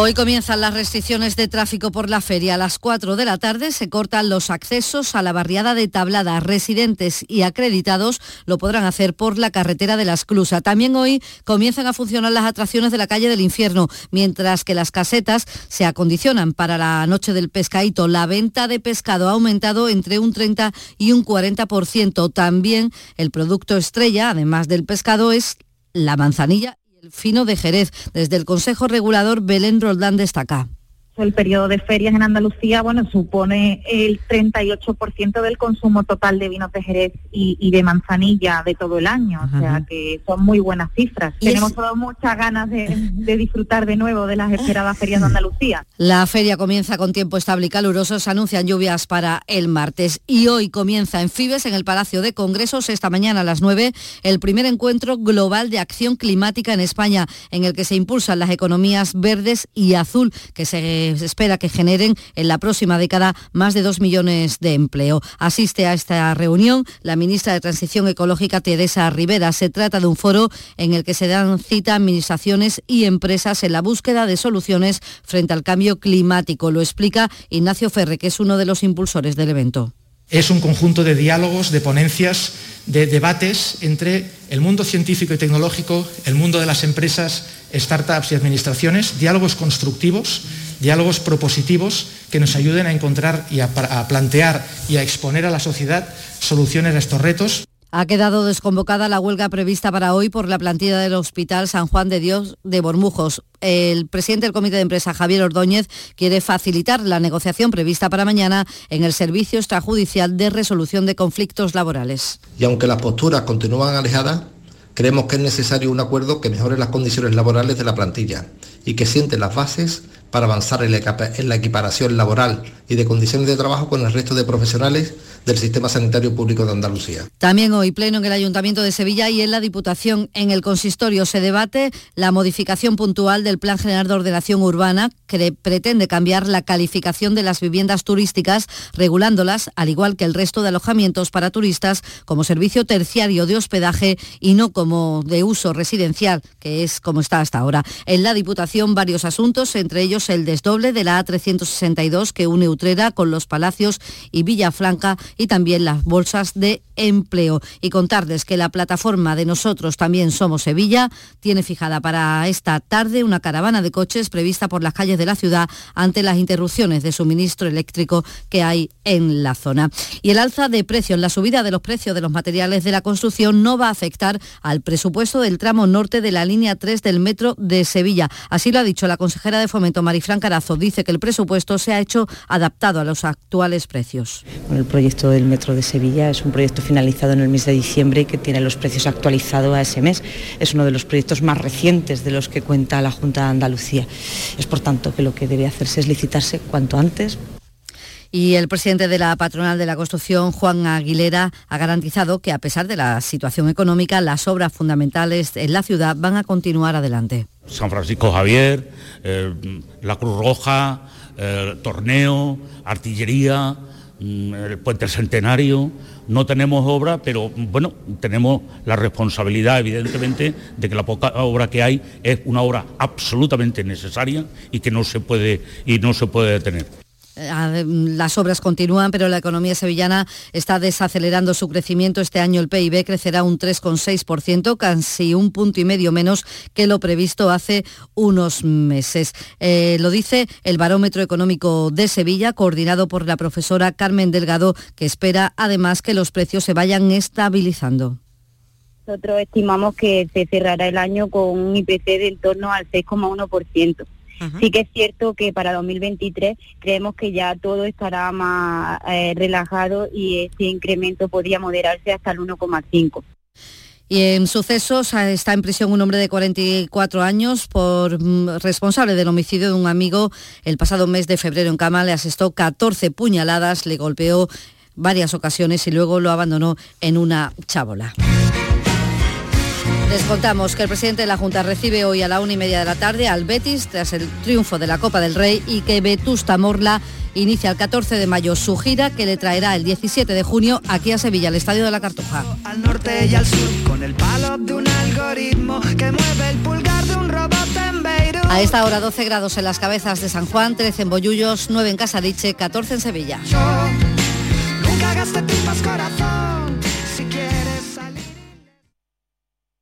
Hoy comienzan las restricciones de tráfico por la feria. A las 4 de la tarde se cortan los accesos a la barriada de Tablada. Residentes y acreditados lo podrán hacer por la carretera de la Esclusa. También hoy comienzan a funcionar las atracciones de la calle del Infierno, mientras que las casetas se acondicionan para la noche del pescadito. La venta de pescado ha aumentado entre un 30 y un 40%. También el producto estrella, además del pescado, es la manzanilla el fino de Jerez. Desde el Consejo Regulador, Belén Roldán destaca. El periodo de ferias en Andalucía, bueno, supone el 38% del consumo total de vinos de Jerez y, de manzanilla de todo el año, o sea que son muy buenas cifras. Tenemos todas muchas ganas de, disfrutar de nuevo de las esperadas ferias de Andalucía. La feria comienza con tiempo estable y caluroso, se anuncian lluvias para el martes y hoy comienza en Fibes, en el Palacio de Congresos, esta mañana a las 9, el primer encuentro global de acción climática en España, en el que se impulsan las economías verdes y azul, que se se espera que generen en la próxima década más de dos millones de empleo. Asiste a esta reunión la ministra de Transición Ecológica, Teresa Rivera. Se trata de un foro en el que se dan cita administraciones y empresas en la búsqueda de soluciones frente al cambio climático. Lo explica Ignacio Ferre, que es uno de los impulsores del evento. Es un conjunto de diálogos, de ponencias, de debates entre el mundo científico y tecnológico, el mundo de las empresas, startups y administraciones, diálogos constructivos diálogos propositivos que nos ayuden a encontrar y a, plantear y a exponer a la sociedad soluciones a estos retos. Ha quedado desconvocada la huelga prevista para hoy por la plantilla del Hospital San Juan de Dios de Bormujos. El presidente del Comité de Empresa, Javier Ordóñez, quiere facilitar la negociación prevista para mañana en el Servicio Extrajudicial de Resolución de Conflictos Laborales. Y aunque las posturas continúan alejadas, creemos que es necesario un acuerdo que mejore las condiciones laborales de la plantilla y que siente las bases para avanzar en la equiparación laboral y de condiciones de trabajo con el resto de profesionales del Sistema Sanitario Público de Andalucía. También hoy pleno en el Ayuntamiento de Sevilla y en la Diputación en el consistorio se debate la modificación puntual del Plan General de Ordenación Urbana que pretende cambiar la calificación de las viviendas turísticas regulándolas al igual que el resto de alojamientos para turistas como servicio terciario de hospedaje y no como de uso residencial, que es como está hasta ahora. En la Diputación varios asuntos, entre ellos el desdoble de la A362 que une Utrera con Los Palacios y Villafranca y también las bolsas de empleo. Y contarles que la plataforma de Nosotros también somos Sevilla tiene fijada para esta tarde una caravana de coches prevista por las calles de la ciudad ante las interrupciones de suministro eléctrico que hay en la zona. Y el alza de precios, la subida de los precios de los materiales de la construcción no va a afectar al presupuesto del tramo norte de la línea 3 del metro de Sevilla. Así lo ha dicho la consejera de Fomento Marifran Carazo. Dice que el presupuesto se ha hecho adaptado a los actuales precios. el proyecto del Metro de Sevilla es un proyecto finalizado en el mes de diciembre y que tiene los precios actualizados a ese mes. Es uno de los proyectos más recientes de los que cuenta la Junta de Andalucía. Es por tanto que lo que debe hacerse es licitarse cuanto antes y el presidente de la patronal de la construcción, Juan Aguilera, ha garantizado que a pesar de la situación económica, las obras fundamentales en la ciudad van a continuar adelante. San Francisco Javier, eh, la Cruz Roja, eh, Torneo, Artillería, Mm, el puente centenario, no tenemos obra, pero bueno, tenemos la responsabilidad evidentemente de que la poca obra que hay es una obra absolutamente necesaria y que no se puede y no se puede detener. Las obras continúan, pero la economía sevillana está desacelerando su crecimiento. Este año el PIB crecerá un 3,6%, casi un punto y medio menos que lo previsto hace unos meses. Eh, lo dice el Barómetro Económico de Sevilla, coordinado por la profesora Carmen Delgado, que espera además que los precios se vayan estabilizando. Nosotros estimamos que se cerrará el año con un IPC de en torno al 6,1%. Sí que es cierto que para 2023 creemos que ya todo estará más eh, relajado y ese incremento podría moderarse hasta el 1,5%. Y en sucesos ah, está en prisión un hombre de 44 años por mm, responsable del homicidio de un amigo. El pasado mes de febrero en Cama le asestó 14 puñaladas, le golpeó varias ocasiones y luego lo abandonó en una chábola. Les contamos que el presidente de la Junta recibe hoy a la una y media de la tarde al Betis tras el triunfo de la Copa del Rey y que Vetusta Morla inicia el 14 de mayo su gira que le traerá el 17 de junio aquí a Sevilla, al Estadio de la Cartuja. Al norte y al sur, con el palo de un algoritmo que mueve el pulgar de un robot en Beirut. A esta hora 12 grados en las cabezas de San Juan, 13 en Bollullos, 9 en Casariche, 14 en Sevilla. Nunca tripas corazón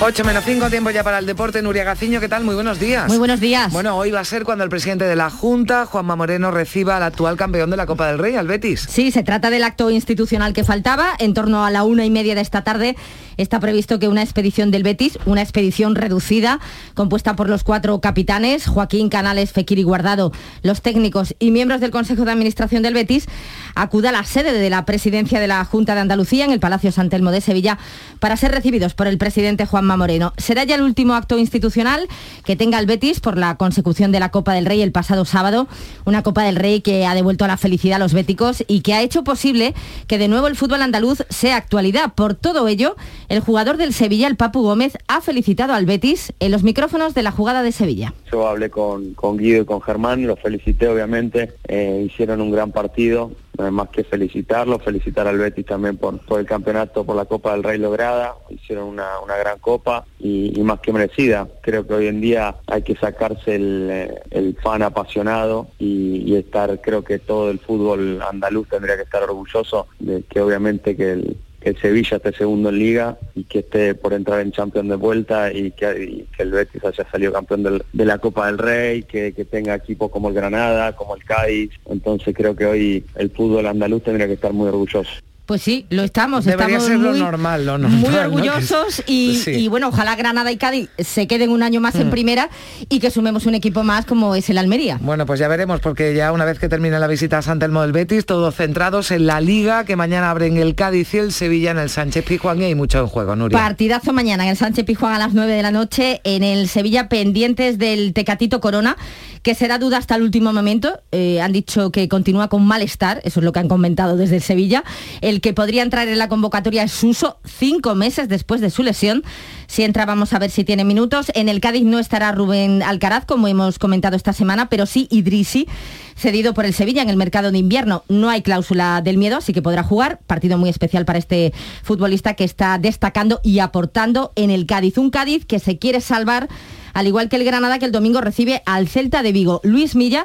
8 menos 5, tiempo ya para el deporte. Nuria Gaciño, ¿qué tal? Muy buenos días. Muy buenos días. Bueno, hoy va a ser cuando el presidente de la Junta, Juanma Moreno, reciba al actual campeón de la Copa del Rey, al Betis. Sí, se trata del acto institucional que faltaba. En torno a la una y media de esta tarde está previsto que una expedición del Betis, una expedición reducida, compuesta por los cuatro capitanes, Joaquín Canales, Fekir y Guardado, los técnicos y miembros del Consejo de Administración del Betis, acuda a la sede de la presidencia de la Junta de Andalucía en el Palacio San Telmo de Sevilla para ser recibidos por el presidente Juanma Moreno. Será ya el último acto institucional que tenga el Betis por la consecución de la Copa del Rey el pasado sábado, una Copa del Rey que ha devuelto la felicidad a los béticos y que ha hecho posible que de nuevo el fútbol andaluz sea actualidad. Por todo ello, el jugador del Sevilla, el Papu Gómez, ha felicitado al Betis en los micrófonos de la jugada de Sevilla. Yo hablé con, con Guido y con Germán, los felicité obviamente, eh, hicieron un gran partido, no hay más que felicitarlos, felicitar al Betis también por, por el campeonato, por la Copa del Rey lograda, hicieron una, una gran copa y, más que merecida. Creo que hoy en día hay que sacarse el, eh, el fan apasionado y, y estar, creo que todo el fútbol andaluz tendría que estar orgulloso de que obviamente que el, que el Sevilla esté segundo en liga y que esté por entrar en Champions de vuelta y que, el Betis haya salido campeón de la Copa del Rey, que, que tenga equipos como el Granada, como el Cádiz. Entonces creo que hoy el fútbol andaluz tendría que estar muy orgulloso. Pues sí, lo estamos. Debería estamos ser lo muy, normal, lo normal. muy ¿no? orgullosos y, Sí. y, bueno, ojalá Granada y Cádiz se queden un año más en Mm. primera y que sumemos un equipo más como es el Almería. Bueno, pues ya veremos, porque ya una vez que termine la visita a San Telmo del Betis, todos centrados en la Liga, que mañana abren el Cádiz y el Sevilla en el Sánchez Pizjuán y hay mucho en juego, Nuria. Partidazo mañana en el Sánchez Pizjuán a las 9 de la noche, en el Sevilla pendientes del Tecatito Corona, que será duda hasta el último momento. Eh, han dicho que continúa con malestar, eso es lo que han comentado desde el Sevilla. El que podría entrar en la convocatoria es Suso, cinco meses después de su lesión. Si entra, vamos a ver si tiene minutos. En el Cádiz no estará Rubén Alcaraz, como hemos comentado esta semana, pero sí Idrisi, cedido por el Sevilla en el mercado de invierno. No hay cláusula del miedo, así que podrá jugar. Partido muy especial para este futbolista que está destacando y aportando en el Cádiz. Un Cádiz que se quiere salvar, al igual que el Granada, que el domingo recibe al Celta de Vigo. Luis Milla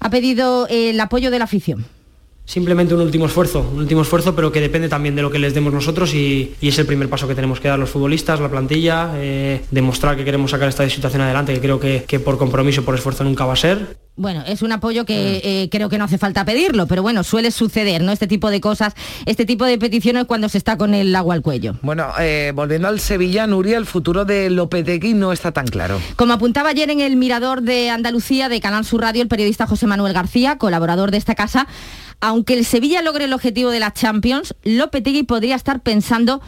ha pedido el apoyo de la afición. Simplemente un último esfuerzo, un último esfuerzo, pero que depende también de lo que les demos nosotros y, es el primer paso que tenemos que dar los futbolistas, la plantilla, eh, demostrar que queremos sacar esta situación adelante, que creo que, que por compromiso, por esfuerzo nunca va a ser. Bueno, es un apoyo que eh, creo que no hace falta pedirlo, pero bueno, suele suceder, ¿no? Este tipo de cosas, este tipo de peticiones cuando se está con el agua al cuello. Bueno, eh, volviendo al Sevilla, Nuria, el futuro de Lopetegui no está tan claro. Como apuntaba ayer en el Mirador de Andalucía de Canal Sur Radio el periodista José Manuel García, colaborador de esta casa, aunque el Sevilla logre el objetivo de la Champions, Lopetegui podría estar pensando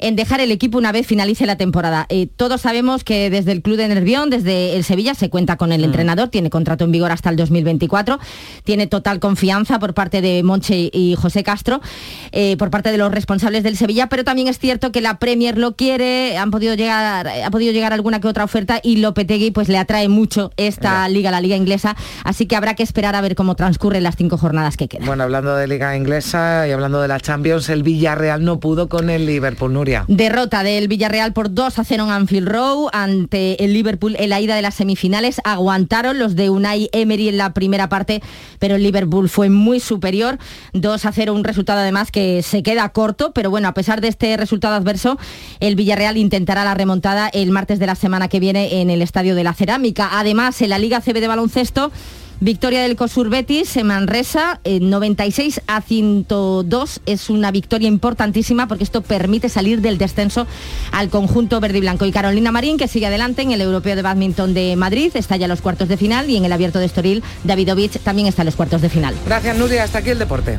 en dejar el equipo una vez finalice la temporada. Eh, todos sabemos que desde el club de Nervión, desde el Sevilla, se cuenta con el mm. entrenador, tiene contrato en vigor hasta el 2024, tiene total confianza por parte de Monche y José Castro, eh, por parte de los responsables del Sevilla, pero también es cierto que la Premier lo quiere, han podido llegar, ha podido llegar alguna que otra oferta y Lopetegui pues le atrae mucho esta liga, la liga inglesa, así que habrá que esperar a ver cómo transcurren las cinco jornadas que quedan. Bueno, hablando de liga inglesa y hablando de la Champions, el Villarreal no pudo con el Liverpool, Derrota del Villarreal por 2 a 0 en Anfield Row ante el Liverpool en la ida de las semifinales. Aguantaron los de Unai Emery en la primera parte, pero el Liverpool fue muy superior. 2 a 0, un resultado además que se queda corto, pero bueno, a pesar de este resultado adverso, el Villarreal intentará la remontada el martes de la semana que viene en el Estadio de la Cerámica. Además, en la Liga CB de baloncesto, Victoria del COSUR Betis en Manresa, 96 a 102. Es una victoria importantísima porque esto permite salir del descenso al conjunto verde y blanco. Y Carolina Marín, que sigue adelante en el Europeo de Badminton de Madrid, está ya en los cuartos de final y en el Abierto de Estoril, Davidovich también está en los cuartos de final. Gracias, Nuria. Hasta aquí el deporte.